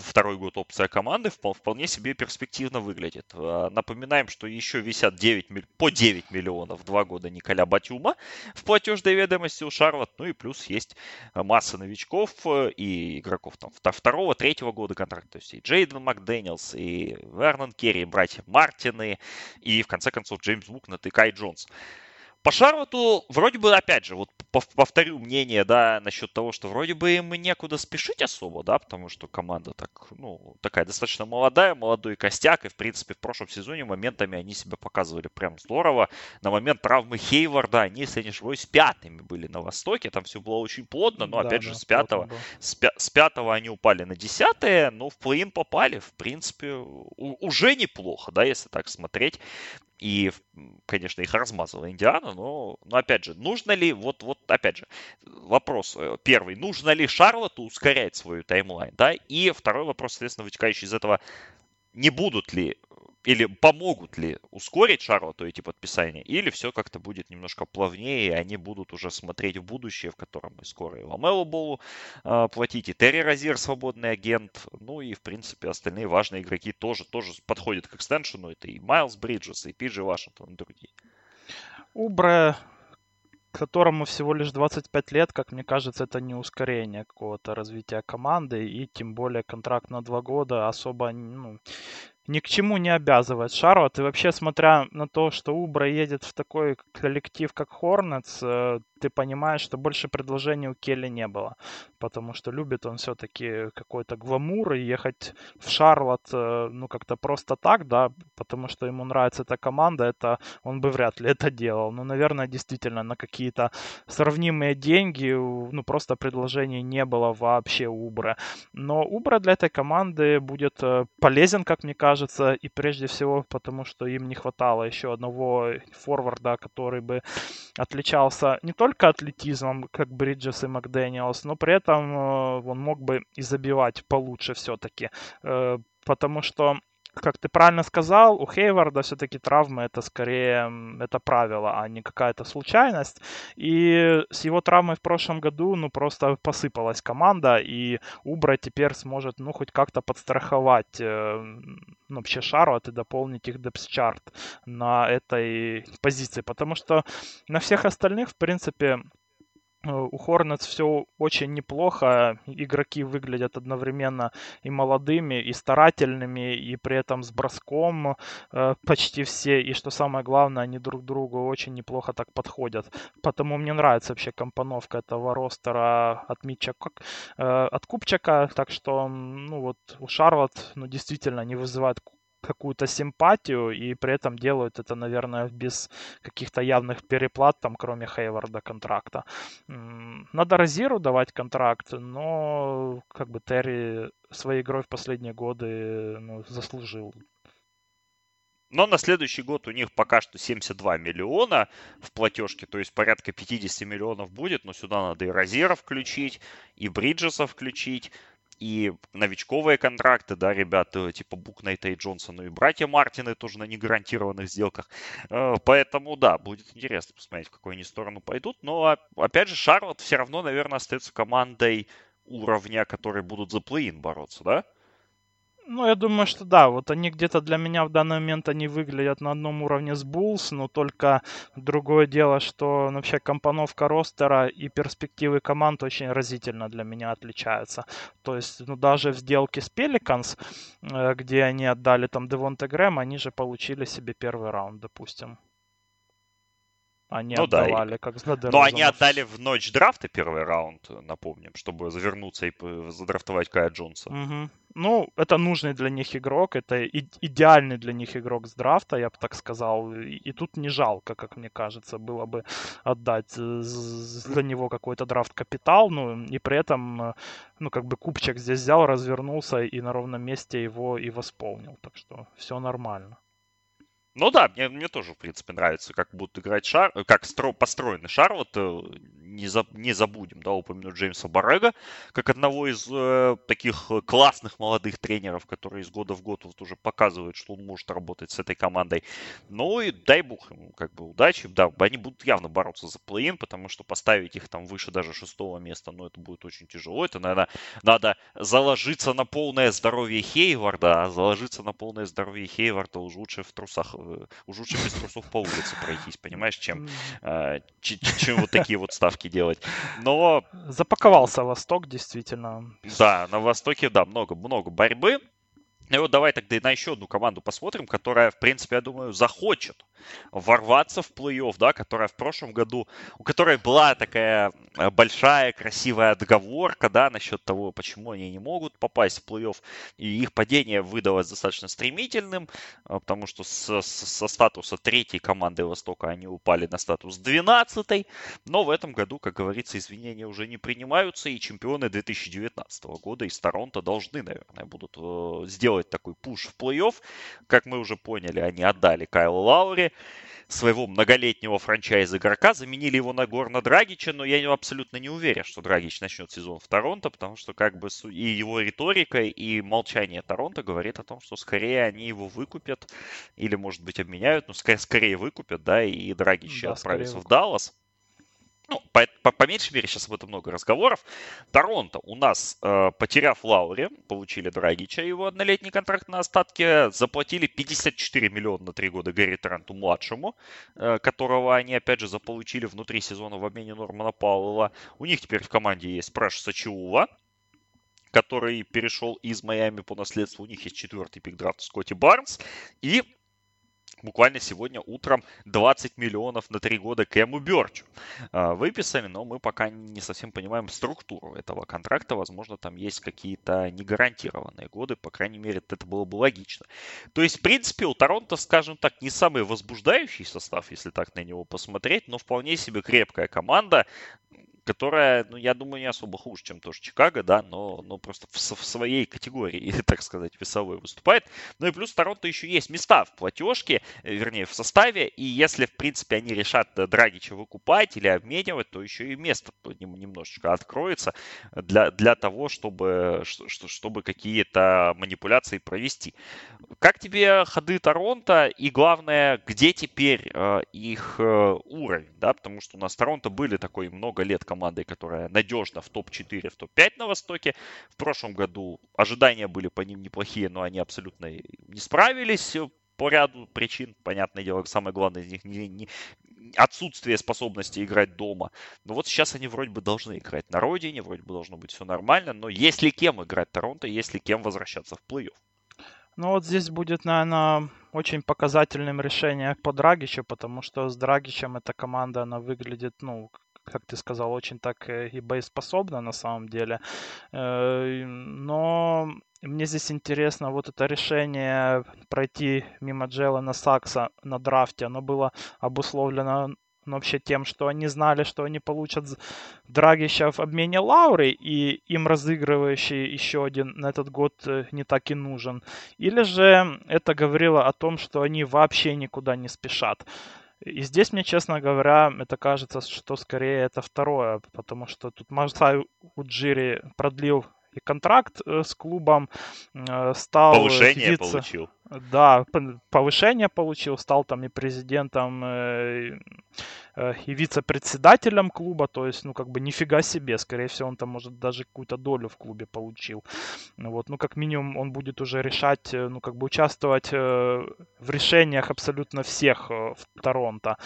второй год опция команды вполне себе перспективно выглядит. А, напоминаем, что еще висят 9, по 9 миллионов два года Николя Батюма в платежной ведомости у Шарлот. Ну и плюс есть масса новичков э, и игроков там второго, третьего года контракта. То есть и Джейден Макдэниелс, и Вернон Керри, братья Мартины, и в конце концов Джеймс Букнет и Кай Джонс. По Шарлоту, вроде бы, опять же, вот повторю мнение, да, насчет того, что вроде бы им некуда спешить особо, да, потому что команда так, ну, такая достаточно молодая, молодой костяк, и, в принципе, в прошлом сезоне моментами они себя показывали прям здорово. На момент травмы Хейварда они, если не ошибаюсь, пятыми были на Востоке, там все было очень плотно, но, да, опять да, же, с пятого, с, пя- с пятого они упали на десятое, но в плей попали, в принципе, у- уже неплохо, да, если так смотреть. И, конечно, их размазала Индиана, но, но опять же, нужно ли, вот, вот опять же, вопрос э, первый, нужно ли Шарлоту ускорять свою таймлайн, да, и второй вопрос, соответственно, вытекающий из этого, не будут ли или помогут ли ускорить Шарлоту эти подписания, или все как-то будет немножко плавнее, и они будут уже смотреть в будущее, в котором мы скоро и Ламелу Болу э, платить, и Терри Розир свободный агент, ну и, в принципе, остальные важные игроки тоже, тоже подходят к экстеншену, это и Майлз Бриджес, и Пиджи Вашингтон, и другие. Убра которому всего лишь 25 лет, как мне кажется, это не ускорение какого-то развития команды, и тем более контракт на два года особо ну, ни к чему не обязывает Шарлотт. И вообще, смотря на то, что Убра едет в такой коллектив, как Хорнетс, ты понимаешь, что больше предложений у Келли не было. Потому что любит он все-таки какой-то гламур и ехать в Шарлот, э, ну, как-то просто так, да, потому что ему нравится эта команда, это он бы вряд ли это делал. Ну, наверное, действительно, на какие-то сравнимые деньги, ну, просто предложений не было вообще у Убра. Но Убра для этой команды будет э, полезен, как мне кажется, и прежде всего потому, что им не хватало еще одного форварда, который бы отличался не только атлетизмом, как Бриджес и Макдэниелс, но при этом э, он мог бы и забивать получше все-таки. Э, потому что как ты правильно сказал, у Хейварда все-таки травмы это скорее это правило, а не какая-то случайность. И с его травмой в прошлом году, ну, просто посыпалась команда, и Убра теперь сможет, ну, хоть как-то подстраховать э, ну, вообще Шарлот и дополнить их депс-чарт на этой позиции. Потому что на всех остальных, в принципе, у Hornets все очень неплохо. Игроки выглядят одновременно и молодыми, и старательными, и при этом с броском э, почти все. И что самое главное, они друг другу очень неплохо так подходят. Потому мне нравится вообще компоновка этого ростера от Митча, э, от Купчака. Так что, ну вот, у Шарлот, ну, действительно не вызывает какую-то симпатию и при этом делают это, наверное, без каких-то явных переплат, там, кроме Хейварда контракта. Надо Розиру давать контракт, но как бы Терри своей игрой в последние годы ну, заслужил. Но на следующий год у них пока что 72 миллиона в платежке, то есть порядка 50 миллионов будет, но сюда надо и Розера включить, и Бриджеса включить и новичковые контракты, да, ребята типа Букнейта и Джонсона, и братья Мартины тоже на негарантированных сделках. Э, поэтому, да, будет интересно посмотреть, в какую они сторону пойдут. Но, опять же, Шарлот все равно, наверное, остается командой уровня, которые будут за плей бороться, да? Ну, я думаю, что да. Вот они где-то для меня в данный момент они выглядят на одном уровне с Буллс, но только другое дело, что вообще компоновка ростера и перспективы команд очень разительно для меня отличаются. То есть, ну, даже в сделке с Пеликанс, э, где они отдали там Девонте Грэм, они же получили себе первый раунд, допустим. Они ну, отдавали, да, как Но они отдали в ночь драфта первый раунд, напомним, чтобы завернуться и задрафтовать Кая Джонса. Угу. Ну, это нужный для них игрок, это и- идеальный для них игрок с драфта, я бы так сказал. И, и тут не жалко, как мне кажется, было бы отдать за него какой-то драфт-капитал, ну, и при этом, ну, как бы купчик здесь взял, развернулся и на ровном месте его и восполнил. Так что все нормально. Ну да, мне, мне тоже, в принципе, нравится, как будут играть Шар, как стро, построенный Шарлот. Э, не, за, не забудем, да, упомянуть Джеймса Баррега, как одного из э, таких классных молодых тренеров, который из года в год вот уже показывает, что он может работать с этой командой. Ну и дай бог ему как бы удачи. Да, они будут явно бороться за плей потому что поставить их там выше даже шестого места, ну это будет очень тяжело. Это, наверное, надо заложиться на полное здоровье Хейварда, а заложиться на полное здоровье Хейварда уже лучше в трусах Э, уж лучше без трусов по улице пройтись, понимаешь, чем, э, чем вот такие вот ставки делать. Но... Запаковался Восток, действительно. Да, на Востоке, да, много-много борьбы. И вот давай тогда на еще одну команду посмотрим, которая, в принципе, я думаю, захочет ворваться в плей-офф, да, которая в прошлом году, у которой была такая э, большая, красивая отговорка, да, насчет того, почему они не могут попасть в плей-офф, и их падение выдалось достаточно стремительным, э, потому что со, со статуса третьей команды Востока они упали на статус 12 но в этом году, как говорится, извинения уже не принимаются, и чемпионы 2019 года из Торонто должны, наверное, будут э, сделать сделать такой пуш в плей-офф. Как мы уже поняли, они отдали Кайлу Лаури, своего многолетнего франчайз-игрока, заменили его на Горна Драгича, но я абсолютно не уверен, что Драгич начнет сезон в Торонто, потому что как бы и его риторика, и молчание Торонто говорит о том, что скорее они его выкупят или, может быть, обменяют, но скорее, скорее выкупят, да, и Драгич да, отправится в Даллас ну, по, по, по меньшей мере, сейчас об этом много разговоров. Торонто у нас, э, потеряв Лаури, получили Драгича, его однолетний контракт на остатке, заплатили 54 миллиона на три года Гарри Тренту младшему, э, которого они, опять же, заполучили внутри сезона в обмене Нормана Пауэлла. У них теперь в команде есть Прэш Сачиува, который перешел из Майами по наследству. У них есть четвертый пик драфта Скотти Барнс. И буквально сегодня утром 20 миллионов на три года Кэму Берчу а, выписали, но мы пока не совсем понимаем структуру этого контракта. Возможно, там есть какие-то негарантированные годы, по крайней мере, это было бы логично. То есть, в принципе, у Торонто, скажем так, не самый возбуждающий состав, если так на него посмотреть, но вполне себе крепкая команда, которая, ну, я думаю, не особо хуже, чем тоже Чикаго, да, но, но просто в, в своей категории, так сказать, весовой выступает. Ну и плюс Торонто еще есть места в платежке, э, вернее, в составе, и если, в принципе, они решат э, Драгича выкупать или обменивать, то еще и место немножечко откроется для, для того, чтобы, чтобы какие-то манипуляции провести. Как тебе ходы Торонто и, главное, где теперь э, их уровень, да, потому что у нас Торонто были такой много лет командой, которая надежно в топ-4, в топ-5 на Востоке. В прошлом году ожидания были по ним неплохие, но они абсолютно не справились по ряду причин. Понятное дело, самое главное из них не, не, отсутствие способности играть дома. Но вот сейчас они вроде бы должны играть на родине, вроде бы должно быть все нормально, но есть ли кем играть Торонто, есть ли кем возвращаться в плей-офф? Ну вот здесь будет, наверное, очень показательным решение по Драгичу, потому что с Драгичем эта команда, она выглядит, ну, как ты сказал, очень так э, и боеспособна на самом деле. Э, но мне здесь интересно, вот это решение пройти мимо Джелана Сакса на драфте, оно было обусловлено вообще тем, что они знали, что они получат Драгища в обмене Лауры, и им разыгрывающий еще один на этот год э, не так и нужен. Или же это говорило о том, что они вообще никуда не спешат. И здесь мне, честно говоря, это кажется, что скорее это второе, потому что тут Марсай Уджири продлил и контракт э, с клубом, э, стал... Повышение вице... получил. Да, повышение получил, стал там и президентом, э, и вице-председателем клуба, то есть, ну, как бы нифига себе, скорее всего, он там, может, даже какую-то долю в клубе получил. Вот, ну, как минимум, он будет уже решать, ну, как бы участвовать в решениях абсолютно всех в Торонто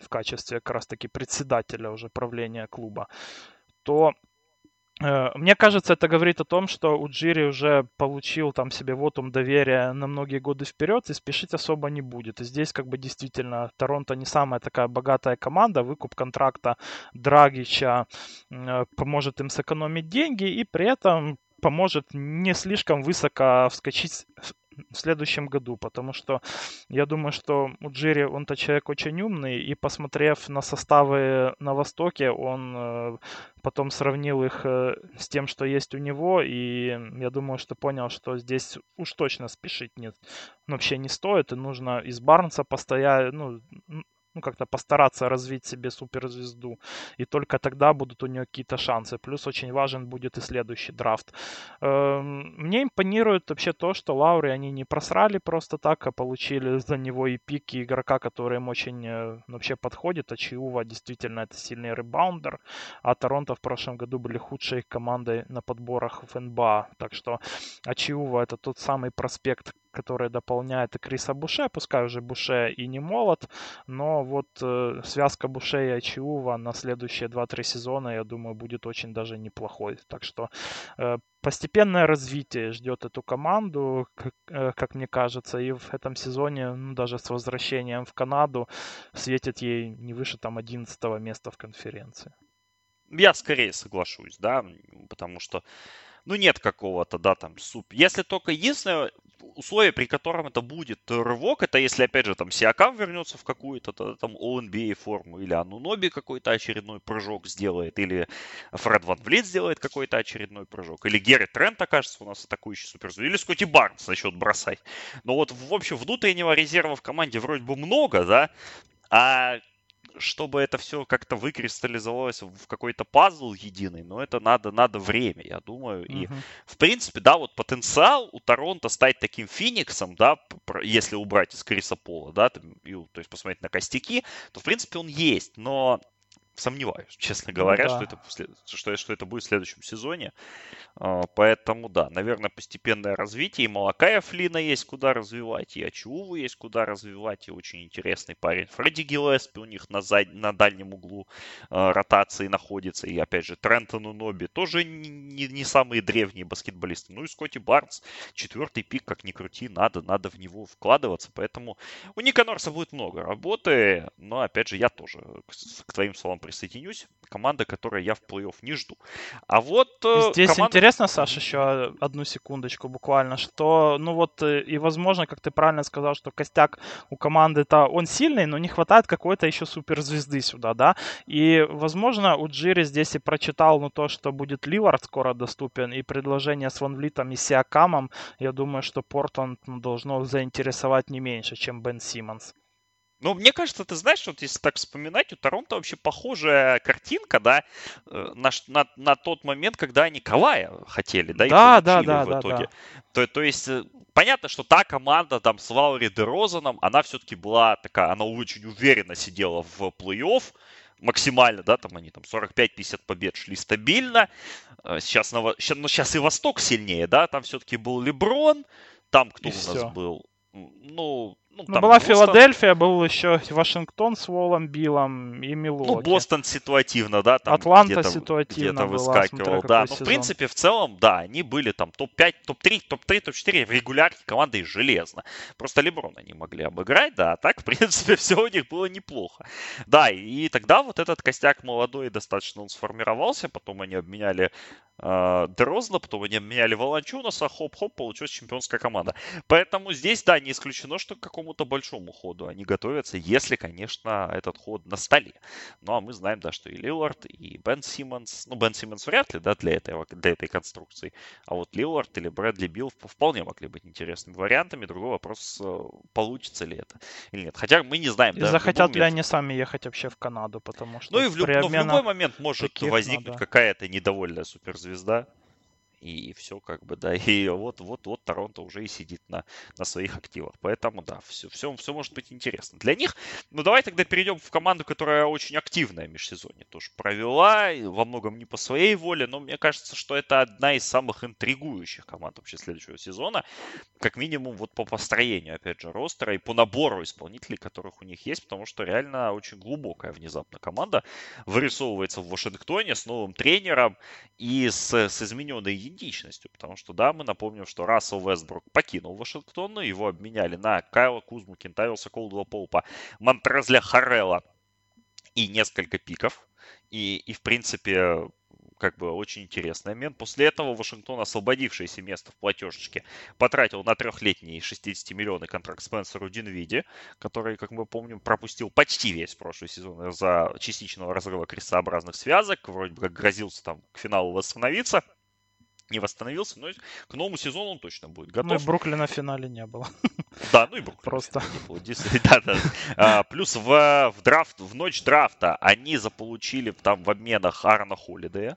в качестве как раз-таки председателя уже правления клуба то Э, мне кажется, это говорит о том, что у Джири уже получил там себе вотум доверия на многие годы вперед и спешить особо не будет. И здесь как бы действительно Торонто не самая такая богатая команда. Выкуп контракта Драгича э, поможет им сэкономить деньги и при этом поможет не слишком высоко вскочить в следующем году, потому что я думаю, что у Джири он-то человек очень умный, и посмотрев на составы на Востоке, он э, потом сравнил их э, с тем, что есть у него, и я думаю, что понял, что здесь уж точно спешить нет, вообще не стоит, и нужно из Барнса постоять, ну, ну, как-то постараться развить себе суперзвезду. И только тогда будут у нее какие-то шансы. Плюс очень важен будет и следующий драфт. Эм, мне импонирует вообще то, что Лаури они не просрали просто так, а получили за него и пики игрока, который им очень э, вообще подходит. А Чиува действительно это сильный ребаундер. А Торонто в прошлом году были худшей командой на подборах в НБА. Так что Ачиува это тот самый проспект, который дополняет и Криса Буше, пускай уже Буше и не молод, но вот э, связка Буше и Ачиува на следующие 2-3 сезона, я думаю, будет очень даже неплохой. Так что э, постепенное развитие ждет эту команду, как, э, как мне кажется, и в этом сезоне, ну, даже с возвращением в Канаду, светит ей не выше там 11 места в конференции. Я скорее соглашусь, да, потому что ну, нет какого-то, да, там, суп. Если только единственное условие, при котором это будет рывок, это если, опять же, там, Сиакам вернется в какую-то там All-NBA форму, или Ануноби какой-то очередной прыжок сделает, или Фред Ван Влит сделает какой-то очередной прыжок, или Герри Трент окажется у нас атакующий суперзвезд, или Скотти Барнс начнет бросать. Но вот, в общем, внутреннего резерва в команде вроде бы много, да, а чтобы это все как-то выкристаллизовалось в какой-то пазл единый, но это надо, надо время, я думаю. И, uh-huh. в принципе, да, вот потенциал у Торонто стать таким фениксом, да, если убрать из Криса Пола, да, и, то есть посмотреть на костяки, то, в принципе, он есть. Но сомневаюсь, честно говоря, ну, да. что, это, что, что это будет в следующем сезоне. А, поэтому, да, наверное, постепенное развитие. И Малакая Флина есть куда развивать, и Ачуву есть куда развивать, и очень интересный парень. Фредди Гиллеспи у них на, зад... на дальнем углу э, ротации находится. И, опять же, Трентон Ноби тоже не, не самые древние баскетболисты. Ну и Скотти Барнс, четвертый пик, как ни крути, надо, надо в него вкладываться. Поэтому у Ника Норса будет много работы, но, опять же, я тоже к, к твоим словам присоединюсь. Команда, которая я в плей-офф не жду. А вот... Э, Здесь команда... интересно, Саша, еще одну секундочку буквально, что, ну вот, э, и возможно, как ты правильно сказал, что костяк у команды-то он сильный, но не хватает какой-то еще суперзвезды сюда, да, и, возможно, у Джири здесь и прочитал, ну, то, что будет Ливард скоро доступен, и предложение с Ван Влитом и Сиакамом, я думаю, что Портленд ну, должно заинтересовать не меньше, чем Бен Симмонс. Ну, мне кажется, ты знаешь, вот если так вспоминать, у Торонто вообще похожая картинка, да, э, на, на, на тот момент, когда они Кавая хотели, да, да, да, да, в итоге. Да, да. То, то есть, э, понятно, что та команда там с Лаури де Розаном, она все-таки была такая, она очень уверенно сидела в плей-офф, максимально, да, там они там 45-50 побед шли стабильно. Э, сейчас, на, сейчас, ну, сейчас и Восток сильнее, да, там все-таки был Леброн, там кто и у все. нас был? Ну, ну, ну была Бостон... Филадельфия, был еще Вашингтон с Волом Биллом и Милуоки. Ну, Бостон ситуативно, да, там Атланта где-то, ситуативно где-то была, выскакивал, смотря, да. Но, сезон. в принципе, в целом, да, они были там топ-5, топ-3, топ-3, топ-4 в регулярке команды железно. Просто Леброна не могли обыграть, да, а так, в принципе, все у них было неплохо. Да, и тогда вот этот костяк молодой достаточно он сформировался, потом они обменяли Дрозна, потом они обменяли Волончунаса, хоп-хоп, получилась чемпионская команда. Поэтому здесь, да, не исключено, что какому какому-то большому ходу они готовятся, если, конечно, этот ход на столе. Ну, а мы знаем, да, что и Лилард, и Бен Симмонс, ну, Бен Симмонс вряд ли, да, для, этого, для этой конструкции, а вот Лилард или Брэдли Билл вполне могли быть интересными вариантами. Другой вопрос, э, получится ли это или нет. Хотя мы не знаем, и да. захотят ли они сами ехать вообще в Канаду, потому что... Ну, и в, люб... но в любой момент может возникнуть надо. какая-то недовольная суперзвезда звезда и все как бы, да, и вот, вот, вот Торонто уже и сидит на, на своих активах. Поэтому, да, все, все, все может быть интересно для них. Ну, давай тогда перейдем в команду, которая очень активная в межсезонье тоже провела, во многом не по своей воле, но мне кажется, что это одна из самых интригующих команд вообще следующего сезона, как минимум вот по построению, опять же, ростера и по набору исполнителей, которых у них есть, потому что реально очень глубокая внезапно команда вырисовывается в Вашингтоне с новым тренером и с, с измененной идентичностью, потому что, да, мы напомним, что Рассел Вестбрук покинул Вашингтон, его обменяли на Кайла Кузму, Кентавилса Колдуэлла Поупа, Монтрезля Харрелла и несколько пиков. И, и в принципе, как бы очень интересный момент. После этого Вашингтон, освободившееся место в платежечке, потратил на трехлетний 60-миллионный контракт Спенсеру Динвиди, который, как мы помним, пропустил почти весь прошлый сезон из-за частичного разрыва крестообразных связок, вроде бы как грозился там к финалу восстановиться не восстановился, но к новому сезону он точно будет готов. Ну, Бруклина в финале не было. Да, ну и Бруклина Просто. не было. Да, да. А, плюс в, в драфт, в ночь драфта они заполучили там в обменах Аарона Холидея,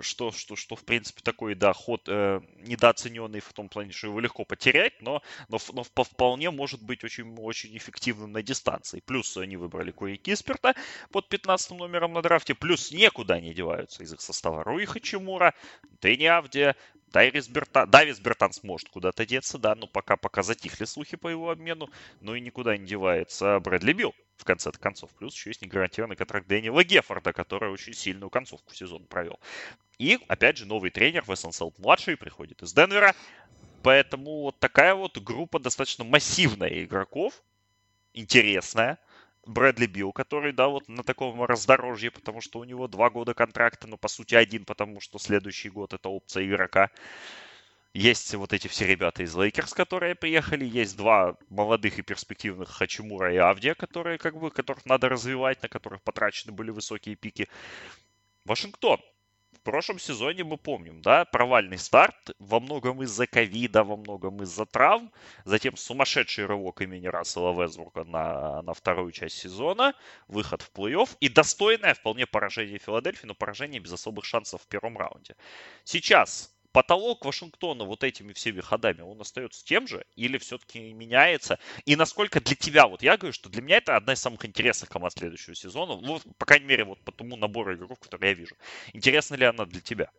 что, что, что в принципе такой, да, ход э, недооцененный в том плане, что его легко потерять, но, но, но вполне может быть очень, очень эффективным на дистанции. Плюс они выбрали Кори Кисперта под 15 номером на драфте, плюс никуда не деваются из их состава Руи Хачимура, Дэнни Авди, Дайрис Берта... Давис Бертан сможет куда-то деться, да, но пока, пока затихли слухи по его обмену, ну и никуда не девается Брэдли Билл в конце концов. Плюс еще есть негарантированный контракт Дэниела Геффорда, который очень сильную концовку сезона провел. И, опять же, новый тренер Вес Анселд младший приходит из Денвера. Поэтому вот такая вот группа достаточно массивная игроков, интересная, Брэдли Билл, который, да, вот на таком раздорожье, потому что у него два года контракта, но по сути один, потому что следующий год это опция игрока. Есть вот эти все ребята из Лейкерс, которые приехали. Есть два молодых и перспективных Хачимура и Авдия, которые, как бы, которых надо развивать, на которых потрачены были высокие пики. Вашингтон прошлом сезоне мы помним, да, провальный старт, во многом из-за ковида, во многом из-за травм, затем сумасшедший рывок имени Рассела Весбурга на, на вторую часть сезона, выход в плей-офф и достойное вполне поражение Филадельфии, но поражение без особых шансов в первом раунде. Сейчас потолок Вашингтона вот этими всеми ходами, он остается тем же или все-таки меняется? И насколько для тебя, вот я говорю, что для меня это одна из самых интересных команд следующего сезона, ну, по крайней мере, вот по тому набору игроков, которые я вижу. Интересна ли она для тебя?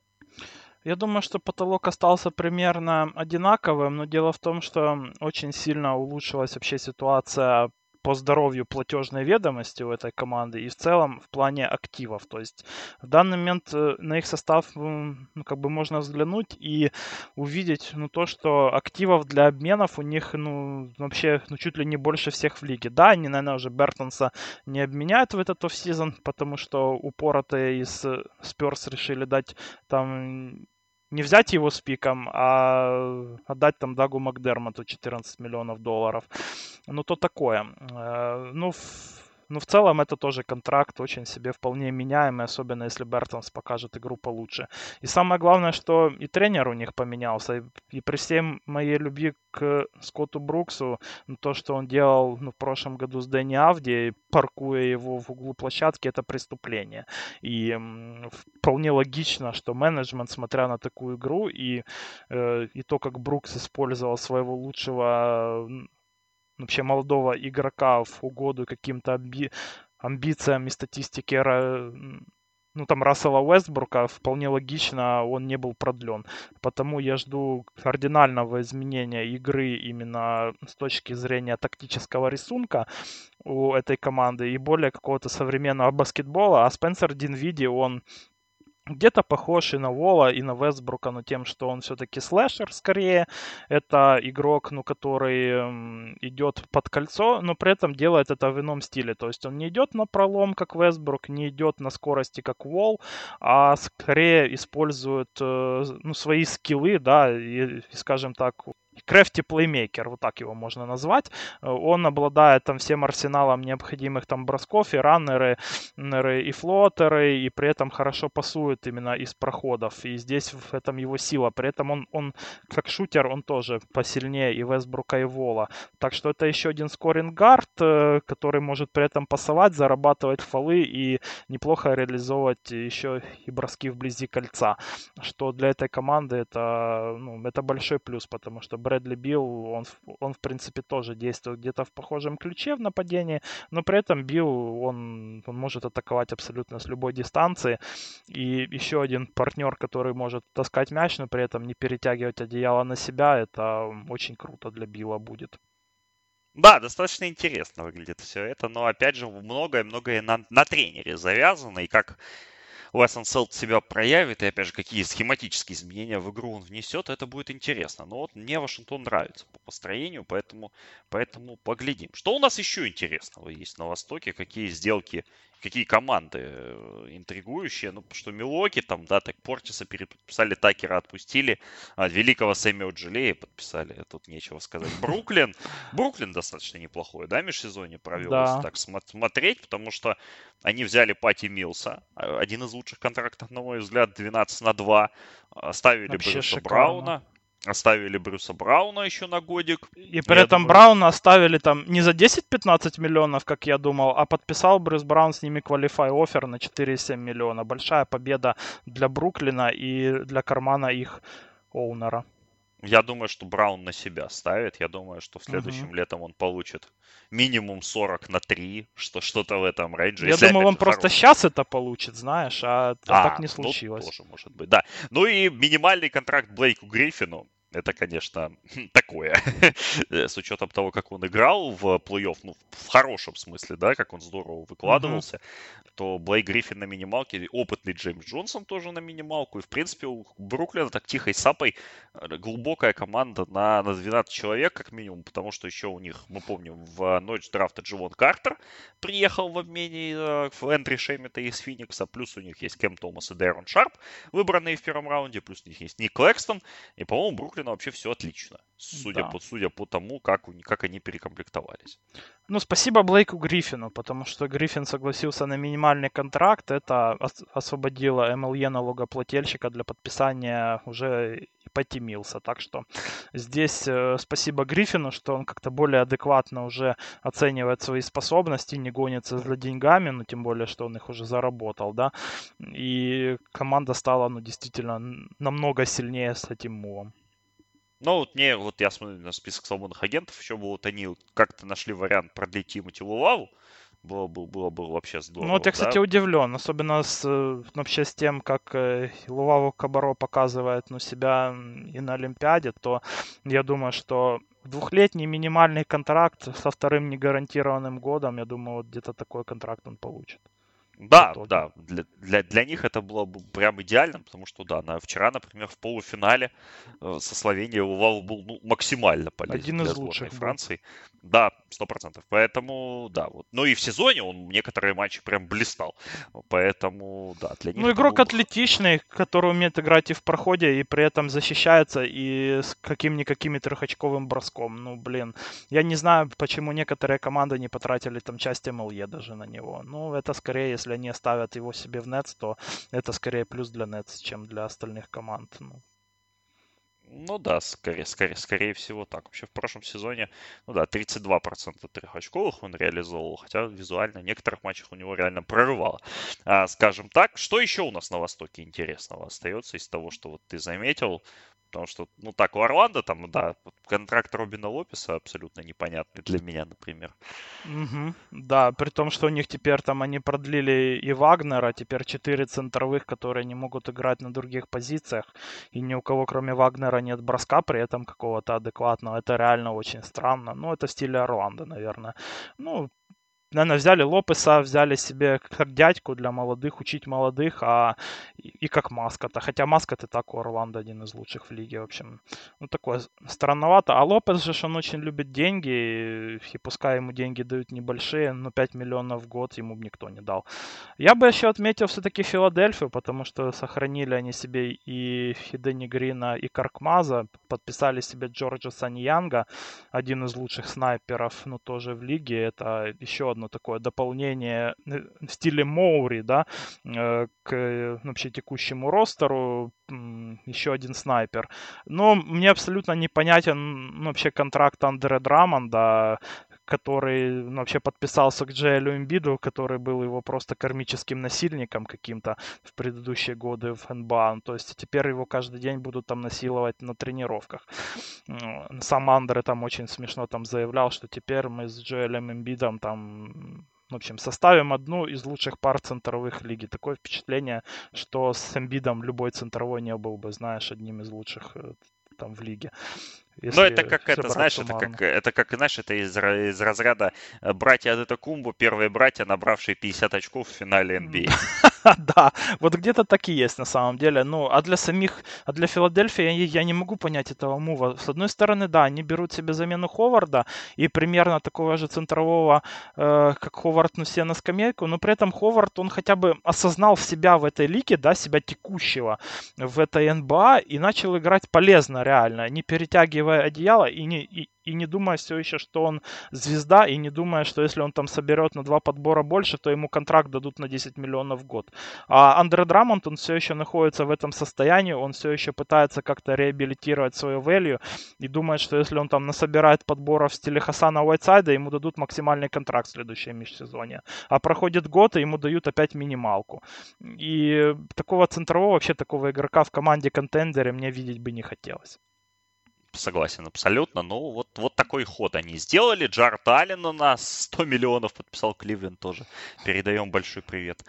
Я думаю, что потолок остался примерно одинаковым, но дело в том, что очень сильно улучшилась вообще ситуация по здоровью платежной ведомости у этой команды и в целом в плане активов. То есть в данный момент э, на их состав ну, как бы можно взглянуть и увидеть ну, то, что активов для обменов у них ну, вообще ну, чуть ли не больше всех в лиге. Да, они, наверное, уже Бертонса не обменяют в этот офсезон, потому что упоротые из Спёрс решили дать там не взять его с пиком, а отдать там Дагу Макдермоту 14 миллионов долларов. Ну, то такое. Э, ну, ну, в целом это тоже контракт очень себе вполне меняемый, особенно если Бертонс покажет игру получше. И самое главное, что и тренер у них поменялся. И, при всей моей любви к Скотту Бруксу, ну, то, что он делал ну, в прошлом году с Дэнни Авди, паркуя его в углу площадки, это преступление. И вполне логично, что менеджмент, смотря на такую игру и, э, и то, как Брукс использовал своего лучшего вообще молодого игрока в угоду каким-то амби... амбициям и статистике ну, там, Рассела Уэстбрука, вполне логично, он не был продлен. Потому я жду кардинального изменения игры именно с точки зрения тактического рисунка у этой команды и более какого-то современного баскетбола. А Спенсер Динвиди, он где-то похож и на Вола, и на Вестбрука, но тем, что он все-таки слэшер скорее. Это игрок, ну, который идет под кольцо, но при этом делает это в ином стиле. То есть он не идет на пролом, как Вестбрук, не идет на скорости, как Вол, а скорее использует э, ну, свои скиллы, да, и, скажем так, Крефти плеймейкер, вот так его можно назвать. Он обладает там всем арсеналом необходимых там бросков и раннеры, и флотеры, и при этом хорошо пасует именно из проходов. И здесь в этом его сила. При этом он, он как шутер, он тоже посильнее и Вестбрука, и Вола. Так что это еще один скоринг-гард, э, который может при этом пасовать, зарабатывать фолы и неплохо реализовывать еще и броски вблизи кольца. Что для этой команды это, ну, это большой плюс, потому что Брэдли Билл, он, он в принципе тоже действует где-то в похожем ключе в нападении, но при этом Билл, он, он может атаковать абсолютно с любой дистанции. И еще один партнер, который может таскать мяч, но при этом не перетягивать одеяло на себя, это очень круто для Билла будет. Да, достаточно интересно выглядит все это, но опять же многое-многое на, на тренере завязано, и как Лесон Селт себя проявит, и опять же, какие схематические изменения в игру он внесет, это будет интересно. Но вот мне Вашингтон нравится по построению, поэтому, поэтому поглядим. Что у нас еще интересного есть на Востоке? Какие сделки какие команды э, интригующие. Ну, что Милоки там, да, так Портиса переподписали, Такера отпустили, а великого Сэмми Джилея подписали, тут нечего сказать. Бруклин, Бруклин достаточно неплохой, да, межсезонье провел, да. если так смотреть, потому что они взяли Пати Милса, а, один из лучших контрактов, на мой взгляд, 12 на 2, оставили Брюса. Брауна, Оставили Брюса Брауна еще на годик. И при я этом думаю... Брауна оставили там не за 10-15 миллионов, как я думал, а подписал Брюс Браун с ними квалифай офер на 4,7 миллиона. Большая победа для Бруклина и для кармана их оунера. Я думаю, что Браун на себя ставит. Я думаю, что в следующем uh-huh. летом он получит минимум 40 на 3, что что-то в этом рейнже. Я думал, он просто сейчас это получит, знаешь, а, а, так не ну, случилось. Ну, тоже может быть, да. Ну и минимальный контракт Блейку Гриффину это, конечно, такое. С учетом того, как он играл в плей-офф, ну, в хорошем смысле, да, как он здорово выкладывался, mm-hmm. то Блейк Гриффин на минималке, опытный Джеймс Джонсон тоже на минималку. И, в принципе, у Бруклина так тихой сапой э, глубокая команда на, на 12 человек, как минимум, потому что еще у них, мы помним, в ночь драфта Дживон Картер приехал в обмене э, в Эндрю Шемита из Феникса, плюс у них есть Кем Томас и Дэрон Шарп, выбранные в первом раунде, плюс у них есть Ник Лэкстон, и, по-моему, Бруклин Бруклина вообще все отлично, судя, да. по, судя по тому, как, как они перекомплектовались. Ну, спасибо Блейку Гриффину, потому что Гриффин согласился на минимальный контракт. Это освободило МЛЕ налогоплательщика для подписания уже Пэтти Милса. Так что здесь э, спасибо Гриффину, что он как-то более адекватно уже оценивает свои способности, не гонится за деньгами, ну тем более, что он их уже заработал, да. И команда стала, ну, действительно намного сильнее с этим мувом. Ну, вот мне, вот я смотрю на список свободных агентов, еще бы вот они как-то нашли вариант продлить Тимати Луваву, было бы, было бы вообще здорово. Ну вот я, кстати, да? удивлен, особенно с, э, вообще с тем, как э, Луваву Кабаро показывает ну, себя и на Олимпиаде, то я думаю, что двухлетний минимальный контракт со вторым негарантированным годом, я думаю, вот где-то такой контракт он получит. Да, да, для, для, для них это было бы прям идеально, потому что, да, на, вчера, например, в полуфинале э, со Словенией Лувал был ну, максимально полезен Один из для лучших Франции. Был. Да, сто процентов. Поэтому, да, вот. Ну и в сезоне он некоторые матчи прям блистал. Поэтому, да, для них... Ну, игрок был... атлетичный, который умеет играть и в проходе, и при этом защищается, и с каким-никакими трехочковым броском. Ну, блин, я не знаю, почему некоторые команды не потратили там часть МЛЕ даже на него. Ну, это скорее, если если они оставят его себе в Nets, то это скорее плюс для Nets, чем для остальных команд. Ну, ну да, скорее, скорее, скорее всего так. Вообще в прошлом сезоне, ну да, 32% трехочковых он реализовал, хотя визуально в некоторых матчах у него реально прорывало. А, скажем так, что еще у нас на Востоке интересного остается из того, что вот ты заметил? Потому что, ну так, у Орландо там, да, контракт Робина Лопеса абсолютно непонятный для меня, например. Угу. Да, при том, что у них теперь там они продлили и Вагнера, теперь четыре центровых, которые не могут играть на других позициях, и ни у кого, кроме Вагнера, нет броска при этом какого-то адекватного. Это реально очень странно. Ну, это в стиле Орландо, наверное. Ну, наверное, взяли Лопеса, взяли себе как дядьку для молодых, учить молодых, а и как маскота. Хотя маскот и так у Орландо один из лучших в лиге, в общем. Ну, такое странновато. А Лопес же, он очень любит деньги, и пускай ему деньги дают небольшие, но 5 миллионов в год ему бы никто не дал. Я бы еще отметил все-таки Филадельфию, потому что сохранили они себе и Хидени Грина, и Каркмаза, подписали себе Джорджа Саньянга, один из лучших снайперов, ну, тоже в лиге. Это еще одно такое дополнение э, в стиле Моури, да, э, к ну, вообще текущему ростеру, еще один снайпер. Но мне абсолютно непонятен ну, вообще контракт Андре Драмонда, который ну, вообще подписался к Джейлю Эмбиду, который был его просто кармическим насильником каким-то в предыдущие годы в НБА. То есть теперь его каждый день будут там насиловать на тренировках. Сам Андре там очень смешно там заявлял, что теперь мы с Джоэлем Эмбидом там в общем, составим одну из лучших пар центровых лиги. Такое впечатление, что с Эмбидом любой центровой не был бы, знаешь, одним из лучших э, там в лиге. Ну, это как это, знаешь, это как, это как, знаешь, это из, из разряда э, братья Адетакумбу, первые братья, набравшие 50 очков в финале NBA. Да, вот где-то так и есть на самом деле. Ну, а для самих, а для Филадельфии я, я не могу понять этого мува. С одной стороны, да, они берут себе замену Ховарда и примерно такого же центрового, э, как Ховард, ну, себе на скамейку, но при этом Ховард, он хотя бы осознал себя в этой лиге, да, себя текущего в этой НБА и начал играть полезно реально, не перетягивая одеяло и не, и, и не думая все еще, что он звезда, и не думая, что если он там соберет на два подбора больше, то ему контракт дадут на 10 миллионов в год. А Андре Драмонт, он все еще находится в этом состоянии, он все еще пытается как-то реабилитировать свою value и думает, что если он там насобирает подборов в стиле Хасана Уайтсайда, ему дадут максимальный контракт в следующем межсезонье. А проходит год, и ему дают опять минималку. И такого центрового, вообще такого игрока в команде контендере мне видеть бы не хотелось согласен абсолютно. Ну, вот, вот такой ход они сделали. Джард Аллен у нас 100 миллионов подписал Кливленд тоже. Передаем большой привет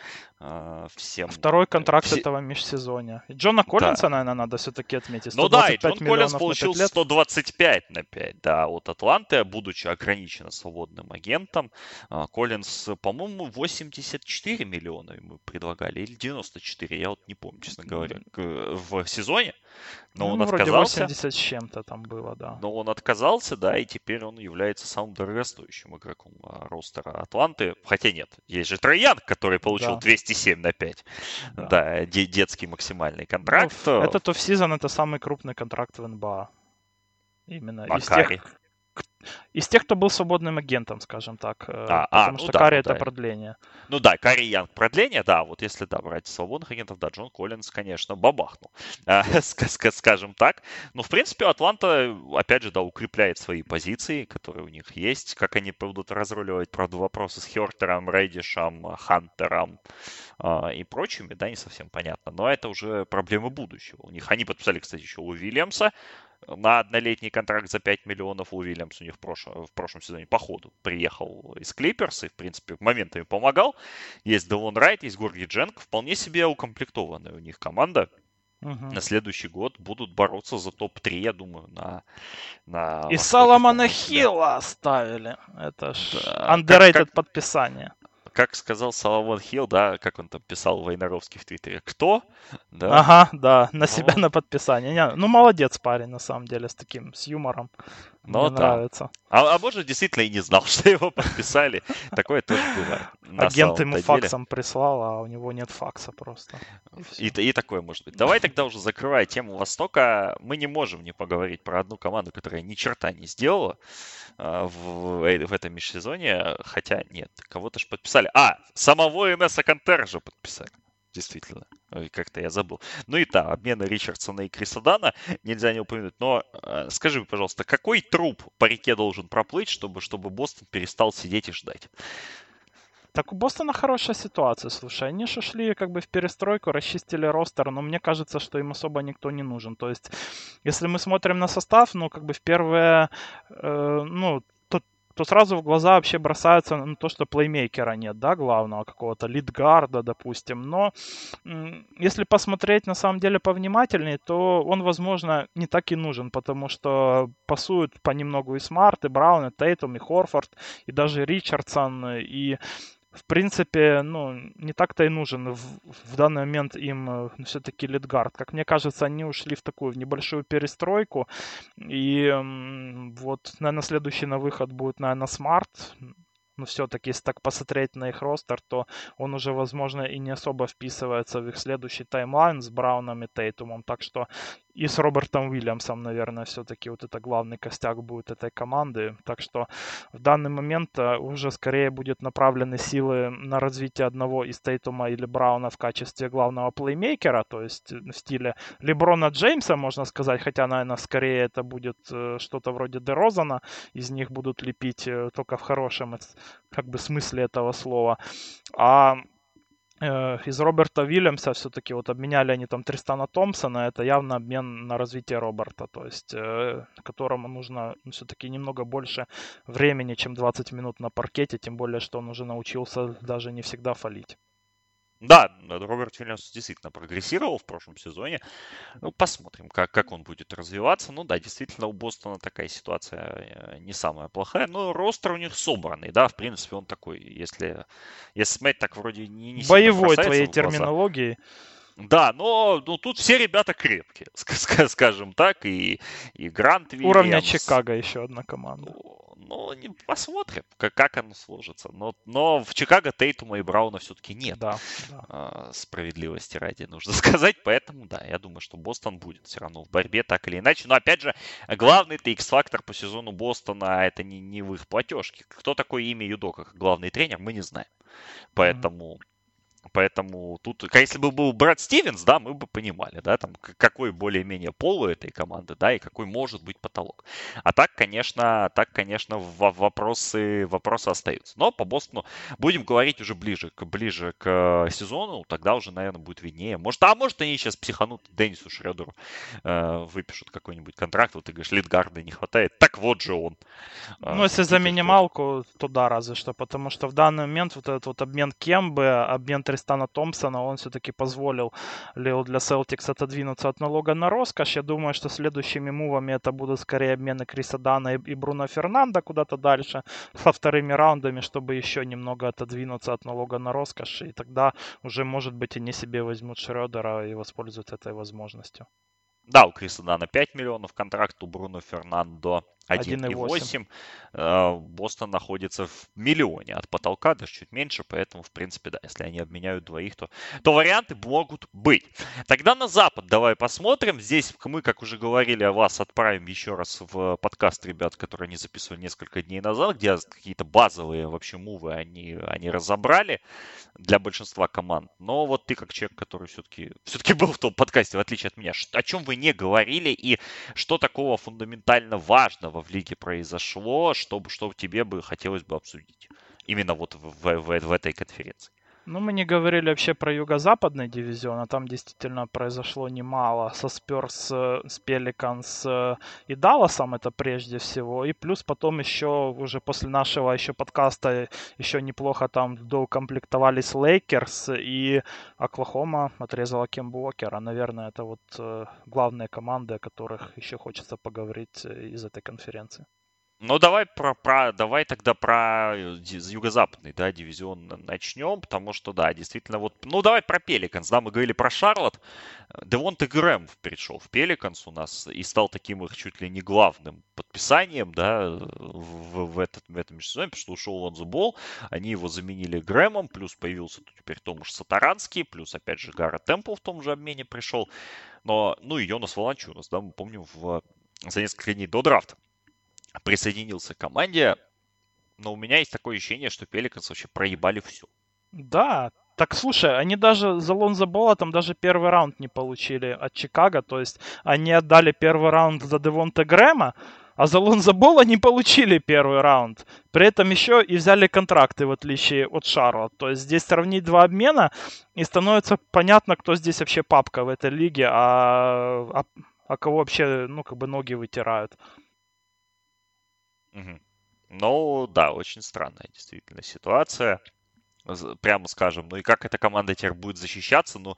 всем. Второй контракт Все... этого межсезонья. И Джона Коллинса, да. наверное, надо все-таки отметить. Ну да, и Джон Коллинс получил 125 на 5, да, от Атланты, будучи ограниченно свободным агентом. А, Коллинс, по-моему, 84 миллиона ему предлагали, или 94, я вот не помню, честно говоря, в сезоне. Но ну, он вроде отказался. 80 с чем-то там было, да. Но он отказался, да, и теперь он является самым дорогостоящим игроком а, ростера Атланты. Хотя нет, есть же Троян, который получил да. 207 на 5. Да, да детский максимальный контракт. Ну, этот офсезон это самый крупный контракт в НБА. Именно Макари. из тех, из тех, кто был свободным агентом, скажем так. А, а, потому а, что да, Карри ну, это да. продление. Ну да, Карри Янг продление, да, вот если да, брать свободных агентов, да, Джон Коллинз, конечно, бабахнул, скажем так. Но, в принципе, Атланта, опять же, да, укрепляет свои позиции, которые у них есть. Как они будут разруливать, правда, вопросы с Хертером, Рейдишем, Хантером э, и прочими, да, не совсем понятно. Но это уже проблемы будущего. У них они подписали, кстати, еще у Уильямса, на однолетний контракт за 5 миллионов у Уильямс у них в прошлом, в прошлом сезоне по ходу приехал из Клиперс и, в принципе, моментами помогал. Есть Делон Райт, есть Горги Дженк. Вполне себе укомплектованная у них команда. Угу. На следующий год будут бороться за топ-3, я думаю, на... на И Соломона Хилла оставили. Это ж да. underrated как, как, подписание как сказал Салавон Хилл, да, как он там писал Войнаровский в Твиттере, кто? Да. Ага, да, на себя на подписание. Не, ну, молодец парень, на самом деле, с таким, с юмором. Но Мне да. нравится. А, а может, действительно и не знал, что его подписали. Такое тоже бывает. Агент ему факсом прислал, а у него нет факса просто. И, такое может быть. Давай тогда уже закрывая тему Востока, мы не можем не поговорить про одну команду, которая ни черта не сделала а, в, в этом межсезоне. Хотя нет, кого-то же подписали. А, самого Инесса Кантера же подписали действительно. Как-то я забыл. Ну и да, обмены Ричардсона и Криса Дана нельзя не упомянуть. Но э, скажи, пожалуйста, какой труп по реке должен проплыть, чтобы, чтобы Бостон перестал сидеть и ждать? Так у Бостона хорошая ситуация, слушай. Они же шли как бы в перестройку, расчистили ростер, но мне кажется, что им особо никто не нужен. То есть, если мы смотрим на состав, ну, как бы в первые, э, ну, то сразу в глаза вообще бросается на то, что плеймейкера нет, да, главного какого-то, lead guard а, допустим. Но если посмотреть на самом деле повнимательнее, то он, возможно, не так и нужен, потому что пасуют понемногу и Смарт, и Браун, и Тейтум, и Хорфорд, и даже Ричардсон, и в принципе, ну, не так-то и нужен в, в данный момент им э, ну, все-таки lead guard. Как мне кажется, они ушли в такую в небольшую перестройку. И вот, наверное, следующий на выход будет, наверное, Смарт но все-таки, если так посмотреть на их ростер, то он уже, возможно, и не особо вписывается в их следующий таймлайн с Брауном и Тейтумом. Так что и с Робертом Уильямсом, наверное, все-таки вот это главный костяк будет этой команды. Так что в данный момент э, уже скорее будет направлены силы на развитие одного из Тейтума или Брауна в качестве главного плеймейкера, то есть в стиле Леброна Джеймса, можно сказать, хотя, наверное, скорее это будет э, что-то вроде Дерозана, из них будут лепить э, только в хорошем как бы смысле этого слова. А Э, из Роберта Вильямса все-таки вот обменяли они там Тристана Томпсона, это явно обмен на развитие Роберта, то есть э, которому нужно ну, все-таки немного больше времени, чем 20 минут на паркете, тем более, что он уже научился даже не всегда фалить. Да, Роберт Вильямс действительно прогрессировал в прошлом сезоне. Ну, посмотрим, как, как он будет развиваться. Ну да, действительно, у Бостона такая ситуация э, не самая плохая. Но ростер у них собранный, да, в принципе, он такой, если, если смотреть, так вроде не, не Боевой твоей терминологии. Да, но ну, тут все ребята крепкие, скажем так, и, и Грант Вильямс. Уровня Чикаго еще одна команда. Ну, не, посмотрим, как, как оно сложится. Но, но в Чикаго Тейтума и Брауна все-таки нет. Да, да. А, справедливости ради, нужно сказать. Поэтому, да, я думаю, что Бостон будет все равно в борьбе, так или иначе. Но, опять же, главный-то X-фактор по сезону Бостона, это не, не в их платежке. Кто такой имя Юдока, как главный тренер, мы не знаем. Поэтому... Mm-hmm Поэтому тут, если бы был Брэд Стивенс, да, мы бы понимали, да, там, какой более-менее пол у этой команды, да, и какой может быть потолок. А так, конечно, так, конечно, вопросы, вопросы остаются. Но по Бостону будем говорить уже ближе, к, ближе к сезону, тогда уже, наверное, будет виднее. Может, а может они сейчас психанут Деннису Шредеру, э, выпишут какой-нибудь контракт, вот ты говоришь, Литгарда не хватает, так вот же он. Э, ну, если за минималку, то да, разве что, потому что в данный момент вот этот вот обмен Кембы, обмен Тристана Томпсона, он все-таки позволил Лео для Celtics отодвинуться от налога на роскошь. Я думаю, что следующими мувами это будут скорее обмены Криса Дана и Бруно Фернанда куда-то дальше со вторыми раундами, чтобы еще немного отодвинуться от налога на роскошь. И тогда уже, может быть, они себе возьмут Шредера и воспользуются этой возможностью. Да, у Криса Дана 5 миллионов контракт, у Бруно Фернандо 1,8. Э, Бостон находится в миллионе от потолка, даже чуть меньше, поэтому, в принципе, да, если они обменяют двоих, то, то варианты могут быть. Тогда на Запад давай посмотрим. Здесь мы, как уже говорили, о вас отправим еще раз в подкаст ребят, которые они записывали несколько дней назад, где какие-то базовые вообще мувы они, они разобрали для большинства команд. Но вот ты, как человек, который все-таки, все-таки был в том подкасте, в отличие от меня, о чем вы не говорили и что такого фундаментально важного в лиге произошло, чтобы, что тебе бы хотелось бы обсудить именно вот в, в, в этой конференции? Ну, мы не говорили вообще про юго-западный дивизион, а там действительно произошло немало. Со Спёрс, с Пеликанс и Далласом это прежде всего. И плюс потом еще, уже после нашего еще подкаста, еще неплохо там доукомплектовались Лейкерс и Оклахома отрезала Кембу Уокера. Наверное, это вот э, главные команды, о которых еще хочется поговорить э, из этой конференции. Ну, давай, про, про, давай тогда про э, юго-западный да, дивизион начнем, потому что, да, действительно, вот, ну, давай про Пеликанс, да, мы говорили про Шарлот. Девонте Грэм пришел в Пеликанс у нас и стал таким их чуть ли не главным подписанием, да, в, в, этот, в этом межсезонье, потому что ушел Лонзо Бол, они его заменили Грэмом, плюс появился тут теперь Томаш Сатаранский, плюс, опять же, Гара Темпл в том же обмене пришел, но, ну, и Йонас Волончунас, да, мы помним, в, за несколько дней до драфта присоединился к команде, но у меня есть такое ощущение, что Пеликанс вообще проебали все. Да, так слушай, они даже за Лонза Бола там даже первый раунд не получили от Чикаго, то есть они отдали первый раунд за Девонта Грэма, а за Лонза Бола не получили первый раунд. При этом еще и взяли контракты, в отличие от Шарлот. То есть здесь сравнить два обмена, и становится понятно, кто здесь вообще папка в этой лиге, а, а, а кого вообще, ну, как бы ноги вытирают. Угу. Ну, да, очень странная действительно ситуация. Прямо скажем. Ну и как эта команда теперь будет защищаться? Ну,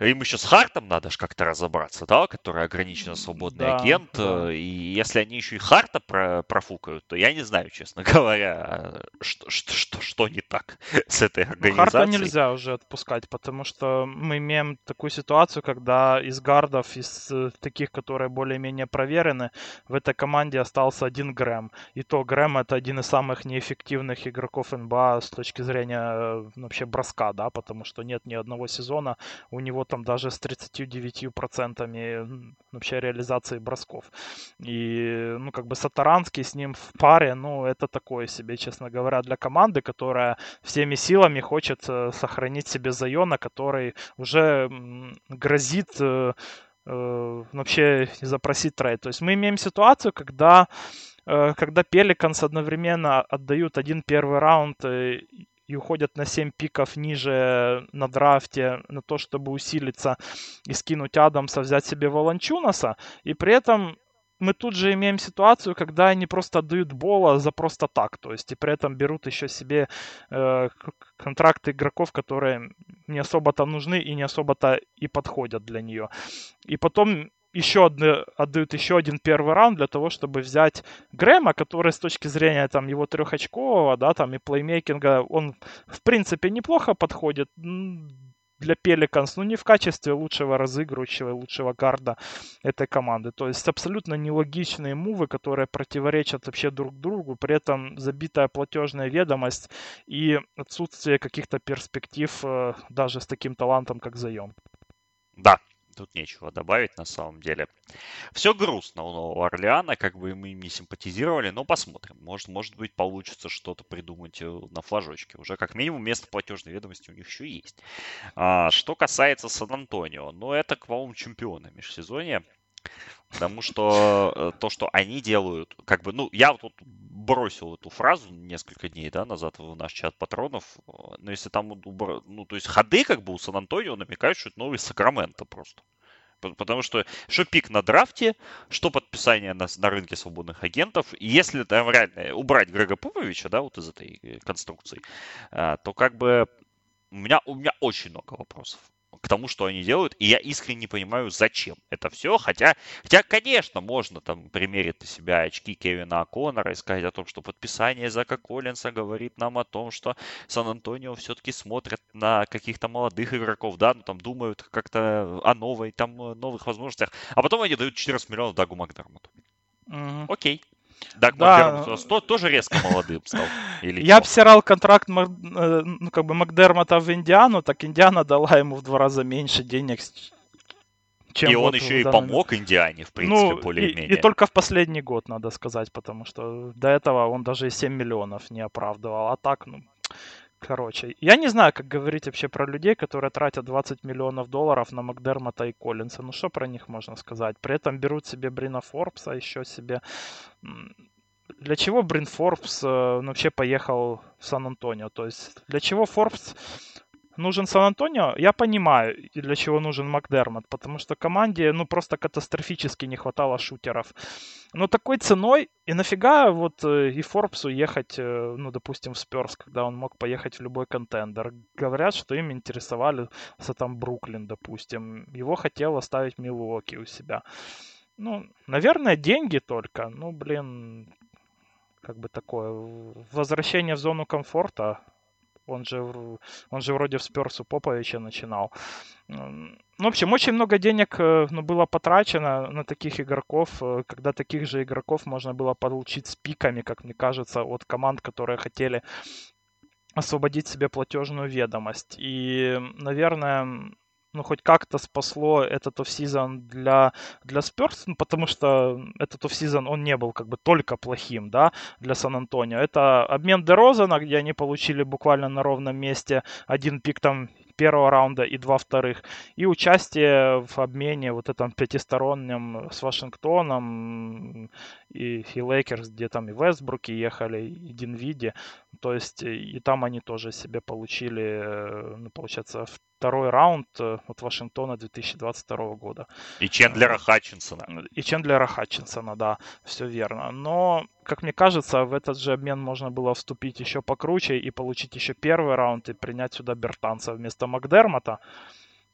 им еще с Хартом надо же как-то разобраться, да, который ограниченно свободный да, агент. Да. Э, и если они еще и Харта про профукают, то я не знаю, честно говоря, что, что, что, что не так с этой организацией. Ну, Харта нельзя уже отпускать, потому что мы имеем такую ситуацию, когда из гардов, из э, таких, которые более-менее проверены, в этой команде остался один Грэм. И то Грэм это один из самых неэффективных игроков НБА с точки зрения э, вообще броска, да, потому что нет ни одного сезона у него там даже с 39% вообще реализации бросков. И, ну, как бы Сатаранский с ним в паре, ну, это такое себе, честно говоря, для команды, которая всеми силами хочет э, сохранить себе Зайона, который уже грозит э, э, вообще запросить трейд. То есть мы имеем ситуацию, когда когда Пеликанс одновременно отдают один первый раунд и уходят на 7 пиков ниже на драфте на то, чтобы усилиться и скинуть Адамса, взять себе Волончунаса. И при этом мы тут же имеем ситуацию, когда они просто отдают Бола за просто так. То есть и при этом берут еще себе э, контракты игроков, которые не особо-то нужны и не особо-то и подходят для нее. И потом еще одни, отдают еще один первый раунд для того, чтобы взять Грэма, который с точки зрения там его трехочкового, да, там и плеймейкинга, он в принципе неплохо подходит для Пеликанс, но не в качестве лучшего разыгрывающего, лучшего гарда этой команды. То есть абсолютно нелогичные мувы, которые противоречат вообще друг другу, при этом забитая платежная ведомость и отсутствие каких-то перспектив э, даже с таким талантом, как заем. Да, Тут нечего добавить на самом деле. Все грустно у Нового Орлеана, как бы мы им не симпатизировали, но посмотрим. Может, может быть, получится что-то придумать э, на флажочке. Уже как минимум место платежной ведомости у них еще есть. А, что касается Сан-Антонио, ну это, по-моему, чемпионы межсезонья. Потому что э, то, что они делают, как бы, ну, я тут бросил эту фразу несколько дней, да, назад в наш чат патронов, но если там, ну, то есть ходы, как бы, у Сан-Антонио намекают, что это новый Сакраменто просто. Потому что что пик на драфте, что подписание на, на рынке свободных агентов. И если там реально убрать Грега Поповича, да, вот из этой э, конструкции, то как бы у меня, у меня очень много вопросов к тому, что они делают, и я искренне не понимаю, зачем это все, хотя, хотя, конечно, можно там примерить на себя очки Кевина О'Коннора и сказать о том, что подписание Зака Коллинса говорит нам о том, что Сан-Антонио все-таки смотрят на каких-то молодых игроков, да, ну там думают как-то о новой, там, новых возможностях, а потом они дают 14 миллионов Дагу Макдермоту. Угу. Окей. Даг да. Макдермот тоже резко молодым стал. Или я обсирал контракт э, ну, как бы Макдермота в Индиану, так Индиана дала ему в два раза меньше денег, чем и он еще и помог Индиане, в принципе, ну, более-менее. И, и только в последний год, надо сказать, потому что до этого он даже и 7 миллионов не оправдывал. А так, ну, короче. Я не знаю, как говорить вообще про людей, которые тратят 20 миллионов долларов на Макдермота и Коллинса. Ну, что про них можно сказать? При этом берут себе Брина Форбса, еще себе... Для чего Брин Форбс э, вообще поехал в Сан-Антонио? То есть для чего Форбс нужен Сан-Антонио, я понимаю, для чего нужен Макдермот, потому что команде, ну, просто катастрофически не хватало шутеров. Но такой ценой, и нафига вот э, и Форбсу ехать, э, ну, допустим, в Сперс, когда он мог поехать в любой контендер. Говорят, что им интересовали там Бруклин, допустим. Его хотел оставить Милуоки у себя. Ну, наверное, деньги только. Ну, блин, как бы такое возвращение в зону комфорта он же, он же вроде в Сперс у Поповича начинал. Ну, в общем, очень много денег э, ну, было потрачено на таких игроков, э, когда таких же игроков можно было получить с пиками, как мне кажется, от команд, которые хотели освободить себе платежную ведомость. И, наверное, ну, хоть как-то спасло этот офсезон для, для Спёрс, ну, потому что этот офсезон, он не был как бы только плохим, да, для Сан-Антонио. Это обмен Дерозана, где они получили буквально на ровном месте один пик там первого раунда и два вторых. И участие в обмене вот этом пятистороннем с Вашингтоном и, и Лейкерс, где там и Вестбруки ехали, и Динвиди. То есть и там они тоже себе получили, э, ну, получается, второй раунд э, от Вашингтона 2022 года. И Чендлера Хатчинсона. И Чендлера Хатчинсона, да, все верно. Но, как мне кажется, в этот же обмен можно было вступить еще покруче и получить еще первый раунд и принять сюда Бертанца вместо Макдермота.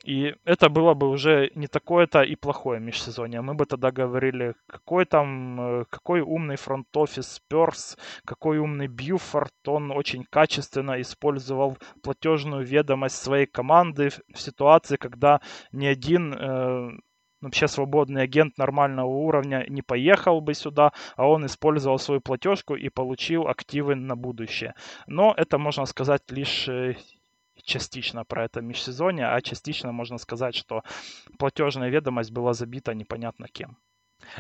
И это было бы уже не такое-то и плохое межсезонье. Мы бы тогда говорили, какой там, э, какой умный фронт-офис Перс, какой умный Бьюфорд, он очень качественно использовал платежную ведомость своей команды в ситуации, когда ни один э, вообще свободный агент нормального уровня не поехал бы сюда, а он использовал свою платежку и получил активы на будущее. Но это, можно сказать, лишь э, частично про это межсезонье, а частично можно сказать, что платежная ведомость была забита непонятно кем.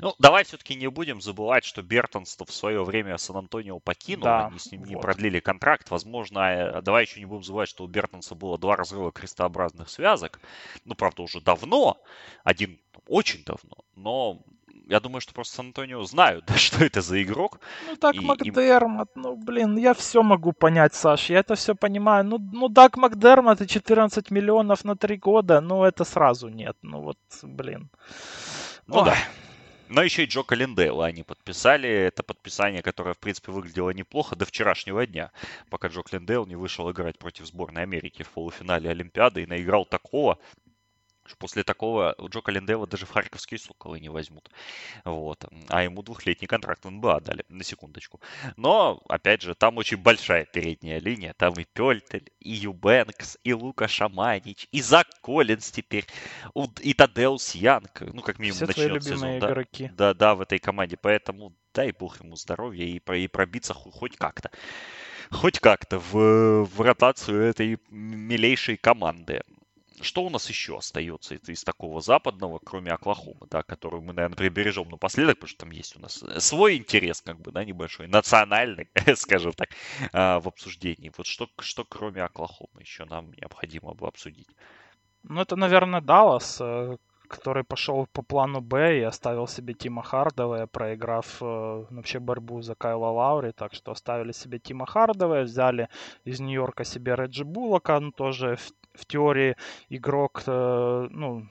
Ну, давай все-таки не будем забывать, что Бертонс в свое время Сан-Антонио покинул, да, они с ним вот. не продлили контракт. Возможно, э, давай еще не будем забывать, что у Бертонса было два разрыва крестообразных связок. Ну, правда, уже давно, один очень давно, но я думаю, что просто Сан-Антонио знают, да, что это за игрок. Ну так и, Макдермот, и... ну блин, я все могу понять, Саш, я это все понимаю. Ну, ну так Макдермот и 14 миллионов на три года, ну это сразу нет. Ну вот, блин. Ну Ой. да. Но еще и Джо Календейла они подписали. Это подписание, которое, в принципе, выглядело неплохо до вчерашнего дня, пока Джо Календейл не вышел играть против сборной Америки в полуфинале Олимпиады и наиграл такого, После такого Джо Календева даже в Харьковские Соколы не возьмут. Вот. А ему двухлетний контракт в НБА дали, на секундочку. Но, опять же, там очень большая передняя линия. Там и Пельтель, и Юбенкс, и Лука Шаманич, и Зак Коллинс теперь, и Тадеус Янг. Ну, как минимум, Все начнет сезон. Да, игроки. да, да, в этой команде. Поэтому дай бог ему здоровья и, и пробиться хоть как-то хоть как-то в, в ротацию этой милейшей команды. Что у нас еще остается из, из такого западного, кроме Оклахомы, да, которую мы, наверное, прибережем напоследок, потому что там есть у нас э, свой интерес, как бы, да, небольшой, национальный, скажем так, а, в обсуждении. Вот что, что кроме Оклахомы еще нам необходимо бы обсудить? Ну, это, наверное, Даллас, э, который пошел по плану Б и оставил себе Тима Хардовая, проиграв э, вообще борьбу за Кайла Лаури, так что оставили себе Тима Хардовая, взяли из Нью-Йорка себе Реджи Буллока, ну, тоже в в теории игрок, э, ну,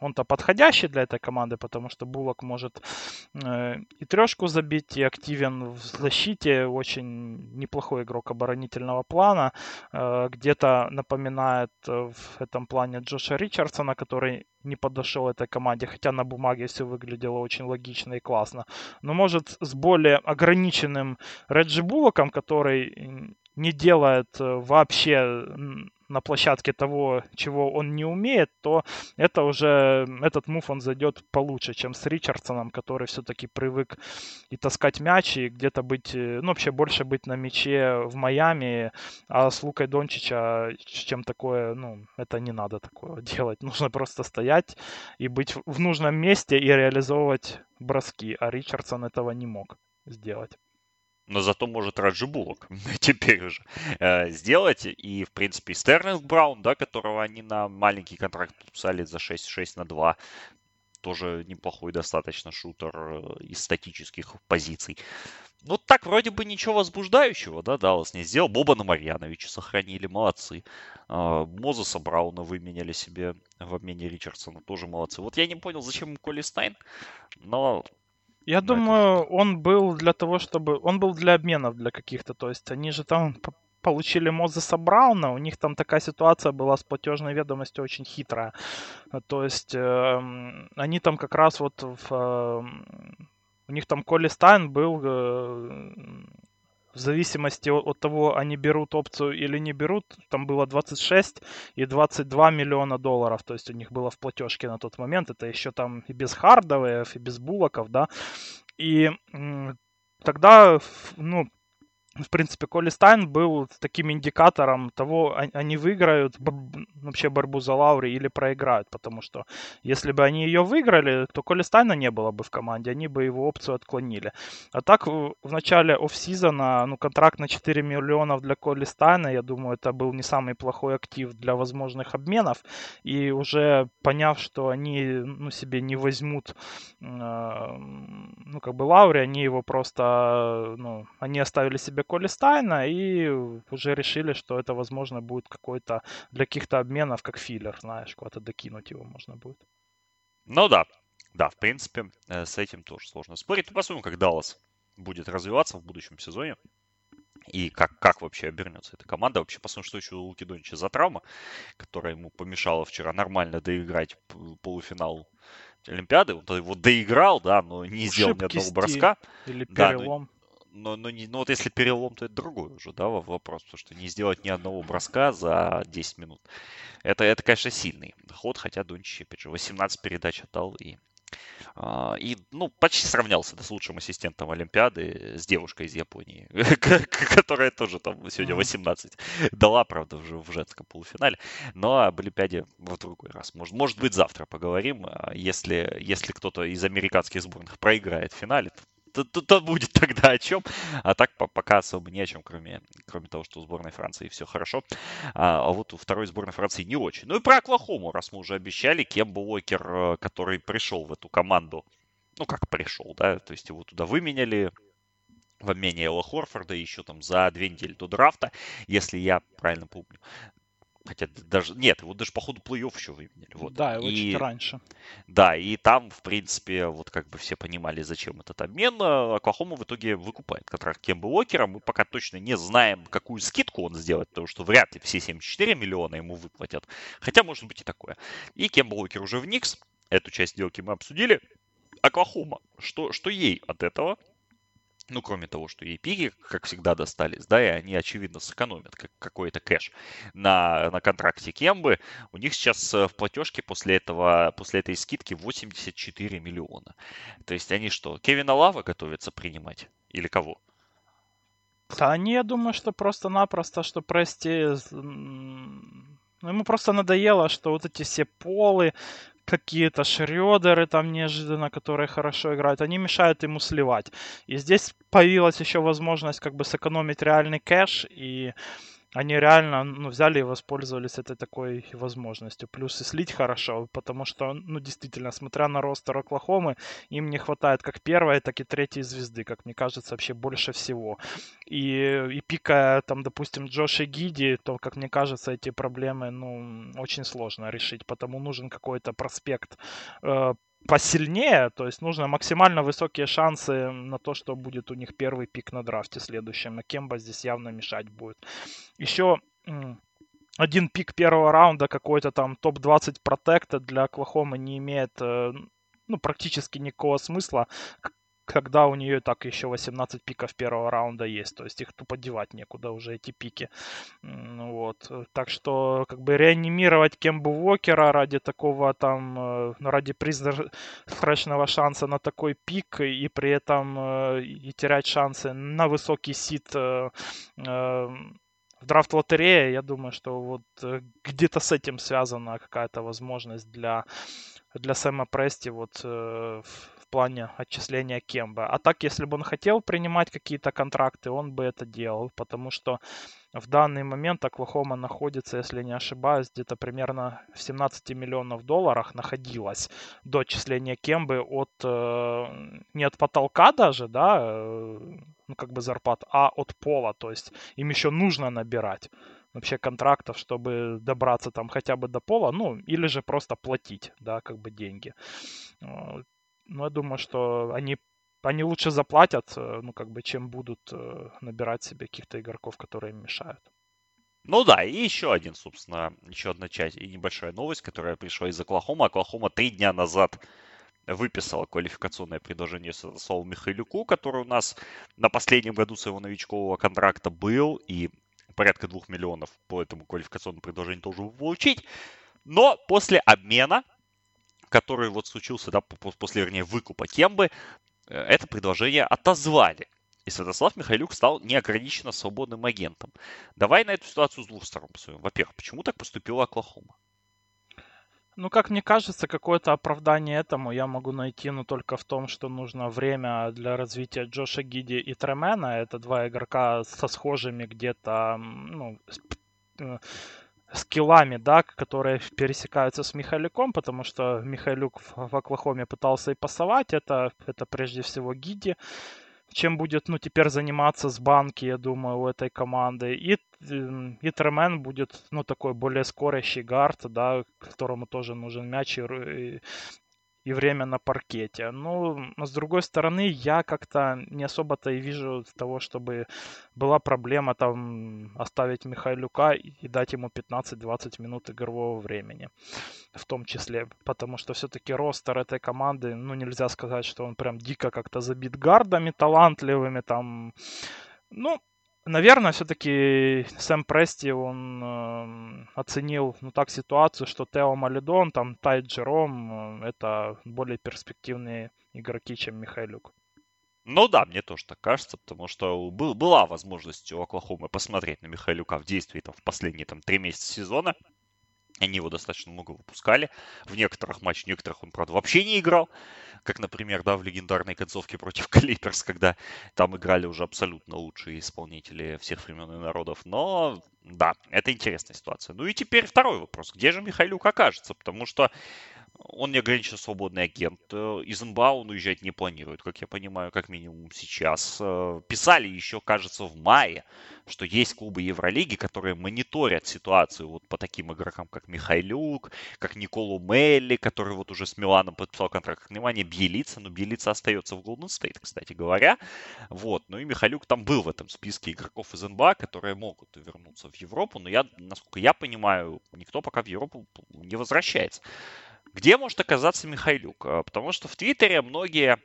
он-то подходящий для этой команды, потому что Булок может э, и трешку забить, и активен в защите. Очень неплохой игрок оборонительного плана. Э, где-то напоминает в этом плане Джоша Ричардсона, который не подошел этой команде, хотя на бумаге все выглядело очень логично и классно. Но может с более ограниченным Реджи Буллоком, который не делает э, вообще на площадке того, чего он не умеет, то это уже, этот мув он зайдет получше, чем с Ричардсоном, который все-таки привык и таскать мяч, и где-то быть, э, ну, вообще больше быть на мяче в Майами, а с Лукой Дончича чем такое, ну, это не надо такое делать. Нужно просто стоять и быть в нужном месте и реализовывать броски, а Ричардсон этого не мог сделать но зато может Раджи Буллок теперь уже э, сделать. И, в принципе, и Стерлинг Браун, да, которого они на маленький контракт подписали за 6-6 на 2, тоже неплохой достаточно шутер э, из статических позиций. Ну, так вроде бы ничего возбуждающего, да, Даллас не сделал. Бобана Марьяновича сохранили, молодцы. Э, Мозеса Брауна выменяли себе в обмене Ричардсона, тоже молодцы. Вот я не понял, зачем им Коли Стайн, но я думаю, это... он был для того, чтобы... Он был для обменов для каких-то. То есть они же там получили Мозеса Брауна, у них там такая ситуация была с платежной ведомостью очень хитрая. То есть э, они там как раз вот в... Э, у них там Коли Стайн был э, в зависимости от того, они берут опцию или не берут, там было 26 и 22 миллиона долларов, то есть у них было в платежке на тот момент, это еще там и без хардовых, и без булоков, да, и тогда, ну, в принципе, Коли Стайн был таким индикатором того, а, они выиграют вообще борьбу за Лаури или проиграют, потому что если бы они ее выиграли, то Коли Стайна не было бы в команде, они бы его опцию отклонили. А так, в начале офсизона, ну, контракт на 4 миллионов для Коли Стайна, я думаю, это был не самый плохой актив для возможных обменов, и уже поняв, что они, ну, себе не возьмут, э, ну, как бы Лаури, они его просто, ну, они оставили себе Коли Стайна и уже решили, что это, возможно, будет какой-то для каких-то обменов, как филлер, знаешь, куда-то докинуть его можно будет. Ну да, да, в принципе, э, с этим тоже сложно спорить. Ну, посмотрим, как Даллас будет развиваться в будущем сезоне. И как, как вообще обернется эта команда. Вообще, посмотрим, что еще у Луки Донича за травма, которая ему помешала вчера нормально доиграть полуфинал Олимпиады. Он его доиграл, да, но не сделал ни одного броска. Или перелом. Да, но, но, не, ну вот если перелом, то это другой уже, да, вопрос, потому что не сделать ни одного броска за 10 минут. Это, это конечно, сильный ход, хотя Дончич, опять же, 18 передач отдал и а, и, ну, почти сравнялся да, с лучшим ассистентом Олимпиады, с девушкой из Японии, которая тоже там сегодня 18 дала, правда, уже в женском полуфинале. Но об Олимпиаде в другой раз. Может, может быть, завтра поговорим. А если, если кто-то из американских сборных проиграет в финале, то, то, то будет тогда о чем. А так пока особо не о чем, кроме, кроме того, что у сборной Франции все хорошо. А, а вот у второй сборной Франции не очень. Ну и про Оклахому, раз мы уже обещали, Кембо Уокер, э, который пришел в эту команду, ну как пришел, да, то есть его туда выменяли, в обмене Элла Хорфорда еще там за две недели до драфта, если я правильно помню. Хотя даже... Нет, его даже по ходу плей-офф еще выменяли. Вот. Да, его и, чуть раньше. Да, и там, в принципе, вот как бы все понимали, зачем этот обмен. А Оклахома в итоге выкупает контракт Кемба Уокера. Мы пока точно не знаем, какую скидку он сделает, потому что вряд ли все 74 миллиона ему выплатят. Хотя, может быть и такое. И Кемба Уокер уже в Никс. Эту часть сделки мы обсудили. Оклахома. Что, что ей от этого? Ну, кроме того, что ей пики, как всегда, достались, да, и они, очевидно, сэкономят как, какой-то кэш на, на контракте Кембы. У них сейчас э, в платежке после этого, после этой скидки 84 миллиона. То есть они что, Кевина Лава готовятся принимать? Или кого? Да, они, я думаю, что просто-напросто, что прости, ну, ему просто надоело, что вот эти все полы, какие-то Шредеры там неожиданно, которые хорошо играют, они мешают ему сливать. И здесь появилась еще возможность как бы сэкономить реальный кэш и они реально ну, взяли и воспользовались этой такой возможностью. Плюс и слить хорошо, потому что, ну, действительно, смотря на ростер Оклахомы, им не хватает как первой, так и третьей звезды, как мне кажется, вообще больше всего. И, и пикая, там, допустим, Джоша Гиди, то, как мне кажется, эти проблемы, ну, очень сложно решить, потому нужен какой-то проспект э, посильнее, то есть нужно максимально высокие шансы на то, что будет у них первый пик на драфте следующем. А Кемба здесь явно мешать будет. Еще один пик первого раунда какой-то там топ-20 протекта для Оклахомы не имеет э, ну, практически никакого смысла. Когда у нее так еще 18 пиков первого раунда есть, то есть их тупо девать некуда уже эти пики. Вот. Так что как бы реанимировать Кембу Уокера ради такого там, э, ну, ради призрачного шанса на такой пик и при этом э, и терять шансы на высокий сит э, в драфт лотерея, я думаю, что вот где-то с этим связана какая-то возможность для для Сэма Прести вот плане отчисления Кемба. А так, если бы он хотел принимать какие-то контракты, он бы это делал, потому что в данный момент Оклахома находится, если не ошибаюсь, где-то примерно в 17 миллионов долларах находилась до отчисления Кембы от э, не от потолка даже, да, э, ну как бы зарплат, а от пола, то есть им еще нужно набирать вообще контрактов, чтобы добраться там хотя бы до пола, ну, или же просто платить, да, как бы деньги. Ну, я думаю, что они, они лучше заплатят, э, ну, как бы, чем будут э, набирать себе каких-то игроков, которые им мешают. Ну да, и еще один, собственно, еще одна часть и небольшая новость, которая пришла из Оклахома. Оклахома три дня назад выписала квалификационное предложение Солу Михайлюку, который у нас на последнем году своего новичкового контракта был, и порядка двух миллионов по этому квалификационному предложению должен получить. Но после обмена который вот случился, да, после, вернее, выкупа Кембы, э, это предложение отозвали. И Святослав Михайлюк стал неограниченно свободным агентом. Давай на эту ситуацию с двух сторон посмотрим. Во-первых, почему так поступила Оклахома? Ну, как мне кажется, какое-то оправдание этому я могу найти, но только в том, что нужно время для развития Джоша Гиди и Тремена. Это два игрока со схожими где-то ну, э, скиллами, да, которые пересекаются с Михайлюком, потому что Михайлюк в, в Оклахоме пытался и пасовать, это, это прежде всего Гиди, чем будет, ну, теперь заниматься с банки, я думаю, у этой команды. И, и Тремен будет, ну, такой более скорящий гард, да, которому тоже нужен мяч и, и время на паркете. Ну, но с другой стороны, я как-то не особо-то и вижу того, чтобы была проблема там оставить Михайлюка и дать ему 15-20 минут игрового времени. В том числе, потому что все-таки ростер этой команды, ну, нельзя сказать, что он прям дико как-то забит гардами талантливыми там. Ну, Наверное, все-таки Сэм Прести, он э, оценил, ну так, ситуацию, что Тео Малидон, там, Тай Джером, э, это более перспективные игроки, чем Михайлюк. Ну да, мне тоже так кажется, потому что был, была возможность у Оклахомы посмотреть на Михайлюка в действии там, в последние там, три месяца сезона. Они его достаточно много выпускали. В некоторых матчах, в некоторых он, правда, вообще не играл. Как, например, да, в легендарной концовке против Клиперс, когда там играли уже абсолютно лучшие исполнители всех времен и народов. Но, да, это интересная ситуация. Ну и теперь второй вопрос. Где же Михайлюк окажется? Потому что он не ограниченно свободный агент. Э, из НБА он уезжать не планирует, как я понимаю, как минимум сейчас. Э, писали еще, кажется, в мае, что есть клубы Евролиги, которые мониторят ситуацию вот по таким игрокам, как Михайлюк, как Николу Мелли, который вот уже с Миланом подписал контракт. Неманья Бьелица, но Бьелица остается в Голден Стейт, кстати говоря. Вот, ну и Михайлюк там был в этом списке игроков из НБА, которые могут вернуться в Европу, но я, насколько я понимаю, никто пока в Европу не возвращается. Где может оказаться Михайлюк? А, потому что в Твиттере многие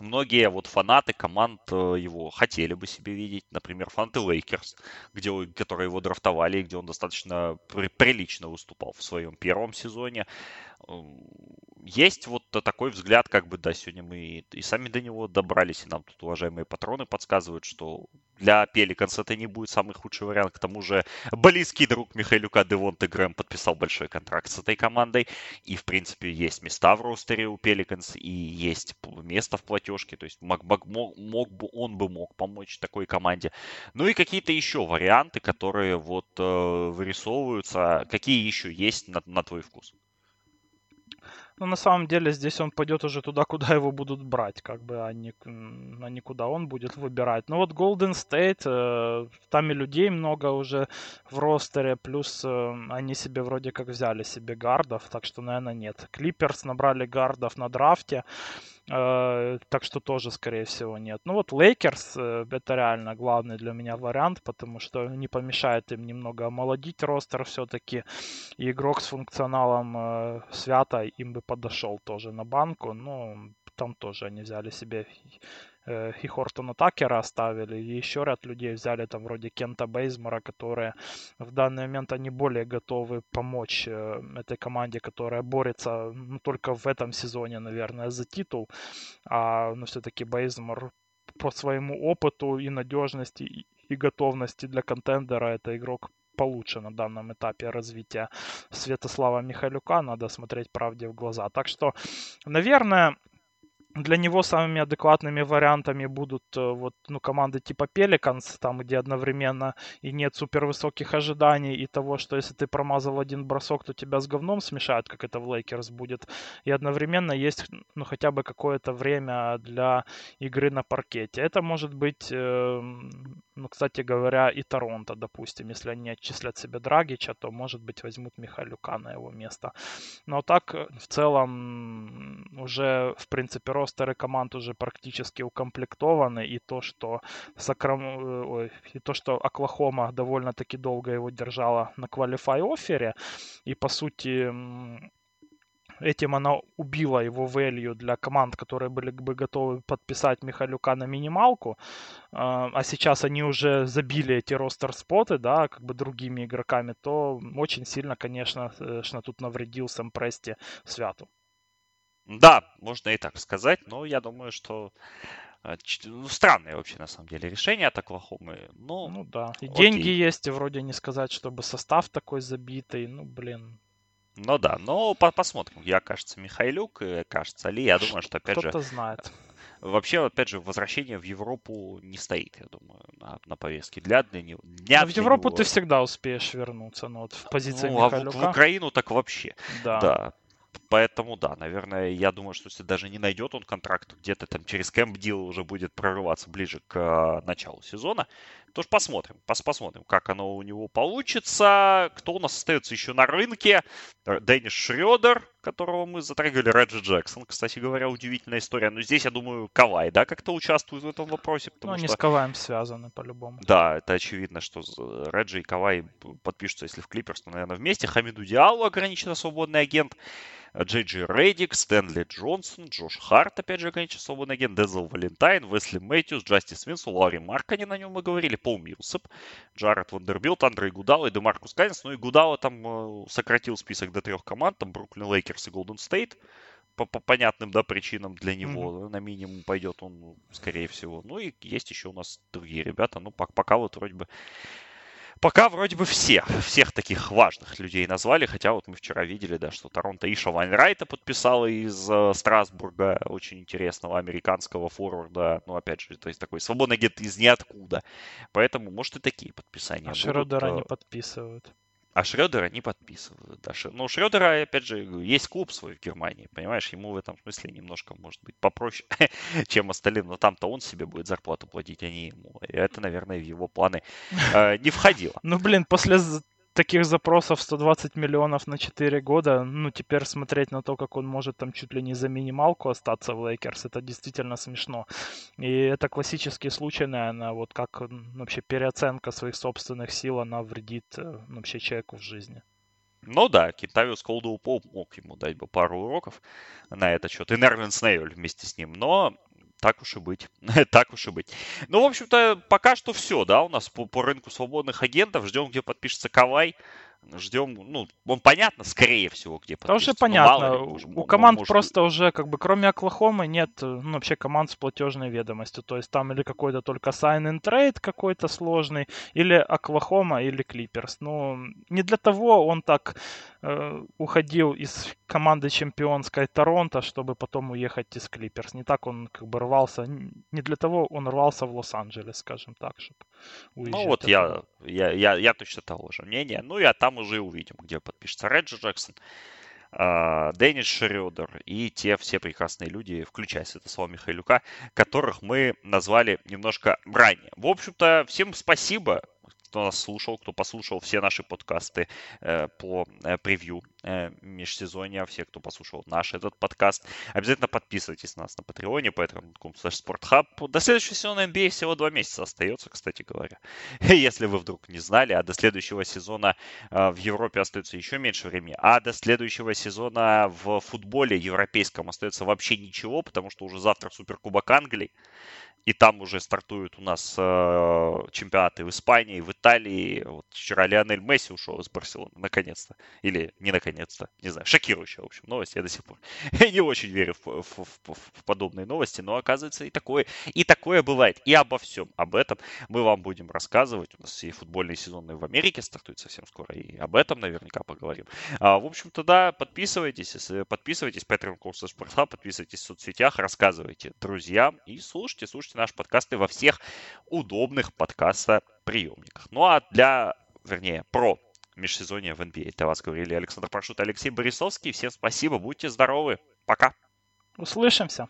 многие вот фанаты команд э, его хотели бы себе видеть. Например, фанаты Лейкерс, где, которые его драфтовали, где он достаточно при, прилично выступал в своем первом сезоне есть вот такой взгляд, как бы, да, сегодня мы и сами до него добрались, и нам тут уважаемые патроны подсказывают, что для Пеликанс это не будет самый худший вариант. К тому же близкий друг Михайлюка Девонте Грэм подписал большой контракт с этой командой, и, в принципе, есть места в ростере у Пеликанс, и есть место в платежке, то есть мог, мог, мог бы, он бы мог помочь такой команде. Ну и какие-то еще варианты, которые вот э, вырисовываются, какие еще есть на, на твой вкус? Но на самом деле здесь он пойдет уже туда, куда его будут брать, как бы, а не, а не куда он будет выбирать. Ну вот Golden State, э, там и людей много уже в ростере, плюс э, они себе вроде как взяли себе гардов, так что, наверное, нет. Клиперс набрали гардов на драфте, так что тоже, скорее всего, нет. Ну вот Лейкерс э, это реально главный для меня вариант, потому что не помешает им немного омолодить ростер все-таки. Игрок с функционалом э, свята им бы подошел тоже на банку. Ну, там тоже они взяли себе э, и Хортона Такера оставили, и еще ряд людей взяли, там вроде Кента Бейзмора, которые в данный момент они более готовы помочь э, этой команде, которая борется ну, только в этом сезоне, наверное, за титул, а ну, все-таки Бейзмор по своему опыту и надежности и, готовности для контендера это игрок получше на данном этапе развития Святослава Михайлюка. Надо смотреть правде в глаза. Так что, наверное, для него самыми адекватными вариантами будут э, вот, ну, команды типа Pelicans, там, где одновременно и нет супервысоких ожиданий, и того, что если ты промазал один бросок, то тебя с говном смешают, как это в Лейкерс будет. И одновременно есть, ну, хотя бы какое-то время для игры на паркете. Это может быть, э, ну, кстати говоря, и Торонто, допустим. Если они отчислят себе Драгича, то, может быть, возьмут Михайлюка на его место. Но так, э, в целом, уже, в принципе, ростеры команд уже практически укомплектованы, и то, что Сакрам... Э, ой, и то, что Оклахома довольно-таки долго его держала на квалифай оффере, и по сути этим она убила его value для команд, которые были бы готовы подписать Михалюка на минималку, а, а сейчас они уже забили эти ростер-споты, да, как бы другими игроками, то очень сильно, конечно, конечно тут навредил Сэм Прести Святу. Да, можно и так сказать, но я думаю, что э, ну, странное вообще на самом деле решение от Оклахомы. Ну, ну да. И окей. деньги есть, и вроде не сказать, чтобы состав такой забитый. Ну, блин. Ну да, но по посмотрим. Я, кажется, Михайлюк, кажется, Ли. Я думаю, что опять Кто-то же... Кто-то знает. Вообще, опять же, возвращение в Европу не стоит, я думаю, на, на повестке для, для него. Для, в Европу него... ты всегда успеешь вернуться, но вот в позиции ну, Михайлюка... а в, в Украину так вообще. Да. да. Поэтому, да, наверное, я думаю, что если даже не найдет он контракт, где-то там через кэмп дил уже будет прорываться ближе к э, началу сезона, то ж посмотрим, пос посмотрим, как оно у него получится. Кто у нас остается еще на рынке? Дэниш Шредер, которого мы затрагивали, Реджи Джексон. Кстати говоря, удивительная история. Но здесь, я думаю, Кавай, да, как-то участвует в этом вопросе. Ну, они что... с Каваем связаны по-любому. Да, это очевидно, что Реджи и Кавай подпишутся, если в Клиперс, то, наверное, вместе. Хамиду Диалу ограниченно свободный агент. Джей Джей Реддик, Стэнли Джонсон, Джош Харт, опять же, конечно, свободный агент, Дезел Валентайн, Весли Мэтьюс, Джастис Винсу, Ларри Маркани, на нем мы говорили, Пол Милсеп, Джаред Вандербилт, Андре Игудала и Демаркус Казинс. Ну Игудала там э, сократил список до трех команд, там Бруклин Лейкерс и Голден Стейт по, по понятным да, причинам для него. Mm-hmm. На минимум пойдет он, скорее всего. Ну и есть еще у нас другие ребята. Ну, пока вот вроде бы Пока вроде бы все, всех таких важных людей назвали, хотя вот мы вчера видели, да, что Торонто Иша Вайнрайта подписала из э, Страсбурга, очень интересного американского форварда, ну, опять же, то есть такой свободный агент из ниоткуда. Поэтому, может, и такие подписания а будут. Шрёдера не подписывают. А Шредера не подписывают. Да. Но ну, у Шредера, опять же, есть клуб свой в Германии, понимаешь, ему в этом смысле немножко, может быть, попроще, чем остальным. Но там-то он себе будет зарплату платить, а не ему. И это, наверное, в его планы э, не входило. Ну, блин, после таких запросов 120 миллионов на 4 года, ну, теперь смотреть на то, как он может там чуть ли не за минималку остаться в Лейкерс, это действительно смешно. И это классический случай, наверное, вот как вообще переоценка своих собственных сил, она вредит э, вообще человеку в жизни. Ну да, Кентавиус Колдоу мог ему дать бы пару уроков на этот счет. И Нервин Снейль вместе с ним. Но так уж и быть. так уж и быть. Ну, в общем-то, пока что все, да, у нас по, по рынку свободных агентов. Ждем, где подпишется Кавай. Ждем, ну, он понятно, скорее всего, где подпишется. Тоже понятно. Ли, может, У команд может... просто уже, как бы, кроме Оклахомы, нет, ну, вообще команд с платежной ведомостью. То есть там или какой-то только sign and trade какой-то сложный, или Оклахома, или Клиперс. Ну, не для того он так э, уходил из команды чемпионской Торонто, чтобы потом уехать из Клиперс. Не так он как бы рвался, не для того он рвался в Лос-Анджелес, скажем так, чтобы уезжать. Ну вот я, я, я, я точно того же мнения. Ну и там уже увидим, где подпишется Реджи Джексон. А, Деннис Шредер и те все прекрасные люди, включая Святослава Михайлюка, которых мы назвали немножко ранее. В общем-то, всем спасибо кто нас слушал, кто послушал все наши подкасты э, по э, превью межсезонья, все, кто послушал наш этот подкаст. Обязательно подписывайтесь на нас на Патреоне, поэтому спортхаб. До следующего сезона NBA всего два месяца остается, кстати говоря. Если вы вдруг не знали, а до следующего сезона э, в Европе остается еще меньше времени, а до следующего сезона в футболе европейском остается вообще ничего, потому что уже завтра Суперкубок Англии и там уже стартуют у нас э, чемпионаты в Испании, в Италии. Вот вчера Лионель Месси ушел из Барселоны, наконец-то. Или не наконец-то, не знаю, шокирующая, в общем, новость. Я до сих пор не очень верю в, в, в, в подобные новости, но оказывается и такое, и такое бывает. И обо всем об этом мы вам будем рассказывать. У нас и футбольные сезоны в Америке стартуют совсем скоро, и об этом наверняка поговорим. А, в общем-то, да, подписывайтесь, подписывайтесь, Patreon.com, подписывайтесь в соцсетях, рассказывайте друзьям и слушайте, слушайте наш подкасты во всех удобных подкаста-приемниках. Ну а для, вернее, про межсезонье в NBA для вас говорили Александр Паршут Алексей Борисовский. Всем спасибо, будьте здоровы. Пока. Услышимся.